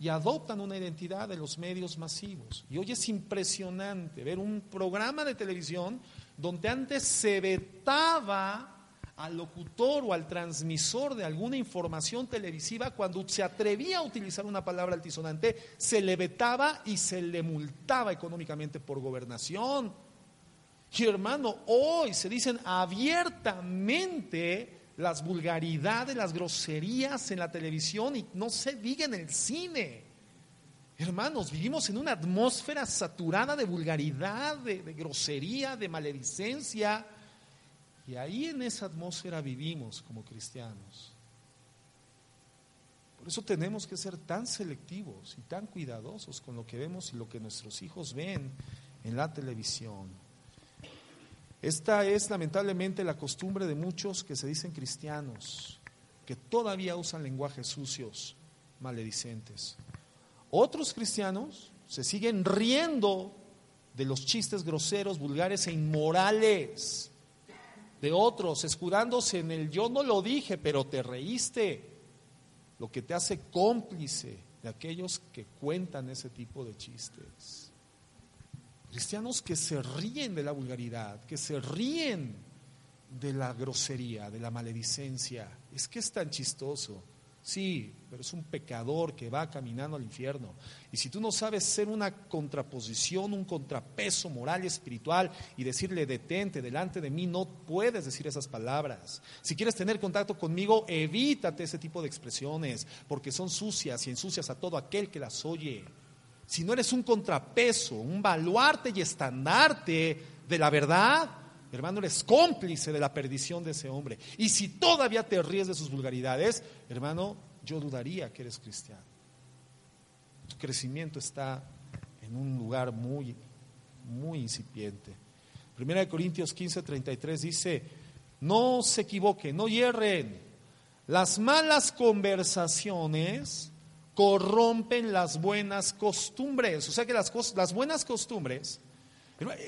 y adoptan una identidad de los medios masivos. Y hoy es impresionante ver un programa de televisión donde antes se vetaba al locutor o al transmisor de alguna información televisiva, cuando se atrevía a utilizar una palabra altisonante, se le vetaba y se le multaba económicamente por gobernación. Y hermano, hoy se dicen abiertamente las vulgaridades, las groserías en la televisión y no se diga en el cine. Hermanos, vivimos en una atmósfera saturada de vulgaridad, de, grosería, de maledicencia. Y ahí en esa atmósfera vivimos como cristianos. Por eso tenemos que ser tan selectivos y tan cuidadosos con lo que vemos y lo que nuestros hijos ven en la televisión. Esta es lamentablemente la costumbre de muchos que se dicen cristianos, que todavía usan lenguajes sucios, maledicentes. Otros cristianos se siguen riendo de los chistes groseros, vulgares e inmorales de otros, escudándose en el yo no lo dije, pero te reíste, lo que te hace cómplice de aquellos que cuentan ese tipo de chistes. Cristianos que se ríen de la vulgaridad, que se ríen de la grosería, de la maledicencia. Es que es tan chistoso. Sí, pero es un pecador que va caminando al infierno. Y si tú no sabes ser una contraposición, un contrapeso moral y espiritual y decirle detente delante de mí, no puedes decir esas palabras. Si quieres tener contacto conmigo, evítate ese tipo de expresiones, porque son sucias y ensucias a todo aquel que las oye. Si no eres un contrapeso, un baluarte y estandarte de la verdad, hermano, eres cómplice de la perdición de ese hombre. Y si todavía te ríes de sus vulgaridades, hermano, yo dudaría que eres cristiano. Tu crecimiento está en un lugar muy, muy incipiente. Primera de Corintios 15, 33 dice, no se equivoquen, no hierren. Las malas conversaciones corrompen las buenas costumbres. O sea que las, las buenas costumbres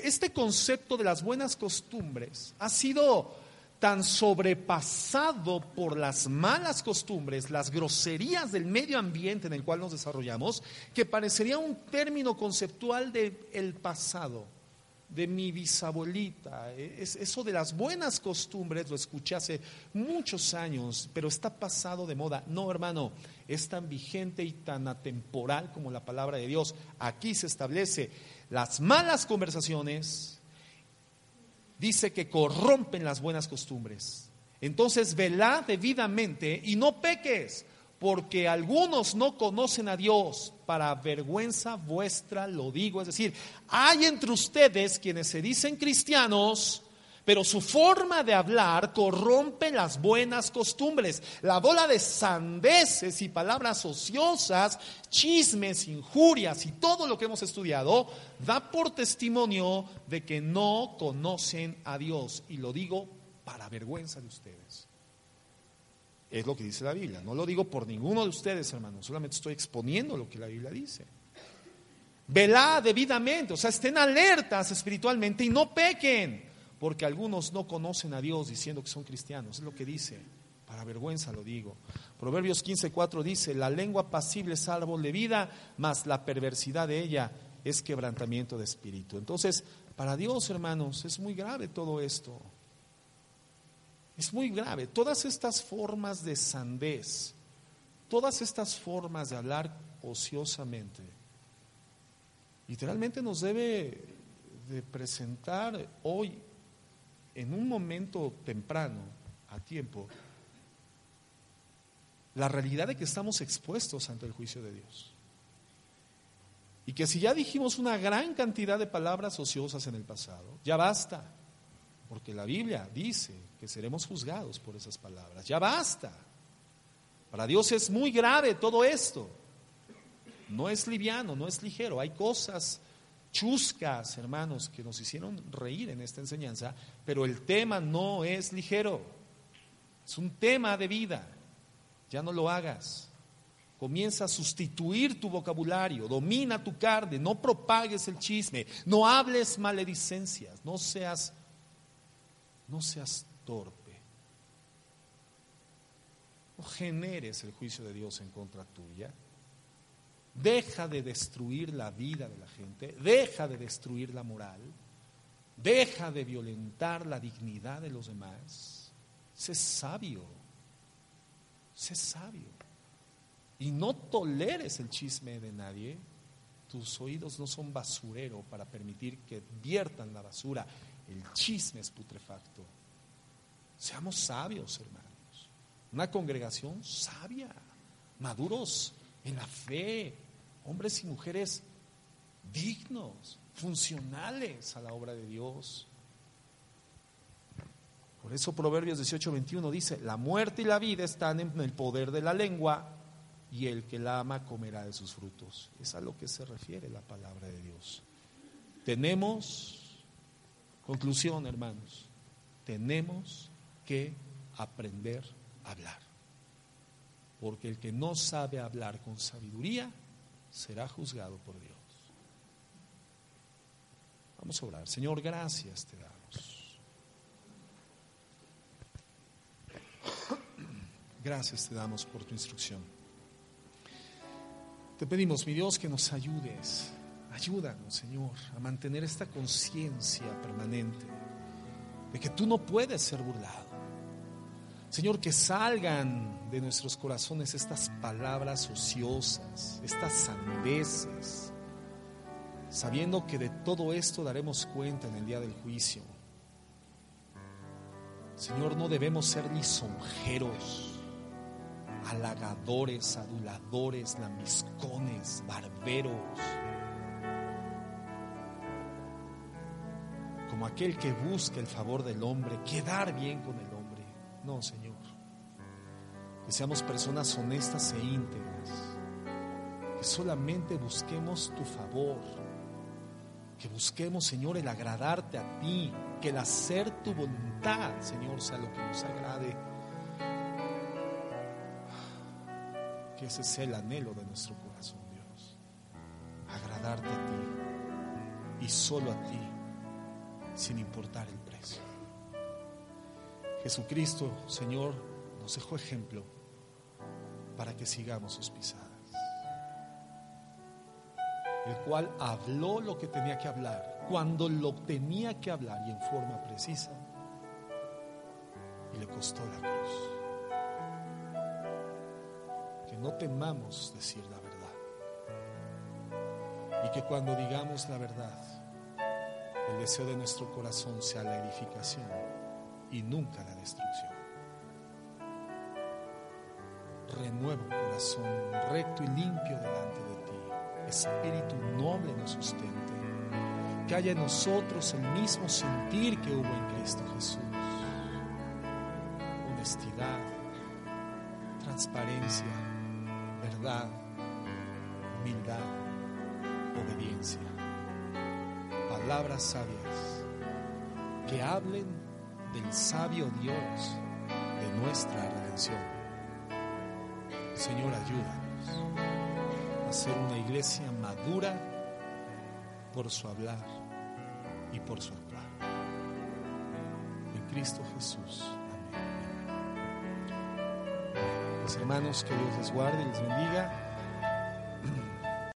este concepto de las buenas costumbres ha sido tan sobrepasado por las malas costumbres, las groserías del medio ambiente en el cual nos desarrollamos, que parecería un término conceptual del el pasado. De mi bisabuelita. Es, eso de las buenas costumbres lo escuché hace muchos años, pero está pasado de moda. No, hermano, es tan vigente y tan atemporal como la palabra de Dios. Aquí se establece las malas conversaciones, dice que corrompen las buenas costumbres. Entonces, velá debidamente y no peques porque algunos no conocen a Dios, para vergüenza vuestra lo digo. Es decir, hay entre ustedes quienes se dicen cristianos, pero su forma de hablar corrompe las buenas costumbres. La bola de sandeces y palabras ociosas, chismes, injurias y todo lo que hemos estudiado da por testimonio de que no conocen a Dios. Y lo digo para vergüenza de ustedes. Es lo que dice la Biblia. No lo digo por ninguno de ustedes, hermanos. Solamente estoy exponiendo lo que la Biblia dice. Velá debidamente, o sea, estén alertas espiritualmente y no pequen, porque algunos no conocen a Dios diciendo que son cristianos. Es lo que dice. Para vergüenza lo digo. Proverbios 15:4 dice: La lengua pasible es árbol de vida, mas la perversidad de ella es quebrantamiento de espíritu. Entonces, para Dios, hermanos, es muy grave todo esto. Es muy grave. Todas estas formas de sandez, todas estas formas de hablar ociosamente, literalmente nos debe de presentar hoy, en un momento temprano, a tiempo, la realidad de que estamos expuestos ante el juicio de Dios. Y que si ya dijimos una gran cantidad de palabras ociosas en el pasado, ya basta, porque la Biblia dice que seremos juzgados por esas palabras. Ya basta. Para Dios es muy grave todo esto. No es liviano, no es ligero. Hay cosas chuscas, hermanos, que nos hicieron reír en esta enseñanza, pero el tema no es ligero. Es un tema de vida. Ya no lo hagas. Comienza a sustituir tu vocabulario, domina tu carne, no propagues el chisme, no hables maledicencias, no seas no seas torpe. No generes el juicio de Dios en contra tuya. Deja de destruir la vida de la gente, deja de destruir la moral, deja de violentar la dignidad de los demás. Sé sabio, sé sabio. Y no toleres el chisme de nadie. Tus oídos no son basurero para permitir que viertan la basura. El chisme es putrefacto. Seamos sabios, hermanos. Una congregación sabia, maduros en la fe, hombres y mujeres dignos, funcionales a la obra de Dios. Por eso Proverbios 18, 21 dice, la muerte y la vida están en el poder de la lengua y el que la ama comerá de sus frutos. Es a lo que se refiere la palabra de Dios. Tenemos, conclusión hermanos, tenemos que aprender a hablar. Porque el que no sabe hablar con sabiduría será juzgado por Dios. Vamos a orar. Señor, gracias te damos. Gracias te damos por tu instrucción. Te pedimos, mi Dios, que nos ayudes. Ayúdanos, Señor, a mantener esta conciencia permanente de que tú no puedes ser burlado Señor, que salgan de nuestros corazones estas palabras ociosas, estas sandeces, sabiendo que de todo esto daremos cuenta en el día del juicio. Señor, no debemos ser lisonjeros, halagadores, aduladores, lambiscones, barberos, como aquel que busca el favor del hombre, quedar bien con el. No, Señor. Que seamos personas honestas e íntegras. Que solamente busquemos tu favor. Que busquemos, Señor, el agradarte a ti. Que el hacer tu voluntad, Señor, sea lo que nos agrade. Que ese sea el anhelo de nuestro corazón, Dios. Agradarte a ti y solo a ti, sin importar el. Jesucristo, Señor, nos dejó ejemplo para que sigamos sus pisadas. El cual habló lo que tenía que hablar, cuando lo tenía que hablar y en forma precisa, y le costó la cruz. Que no temamos decir la verdad. Y que cuando digamos la verdad, el deseo de nuestro corazón sea la edificación y nunca la destrucción. Renueva un corazón recto y limpio delante de ti. Espíritu noble nos sustente. Que haya en nosotros el mismo sentir que hubo en Cristo Jesús. Honestidad, transparencia, verdad, humildad, obediencia. Palabras sabias que hablen del sabio Dios de nuestra redención. Señor, ayúdanos a ser una iglesia madura por su hablar y por su actuar. En Cristo Jesús. Amén. Mis hermanos, que Dios les guarde y les bendiga.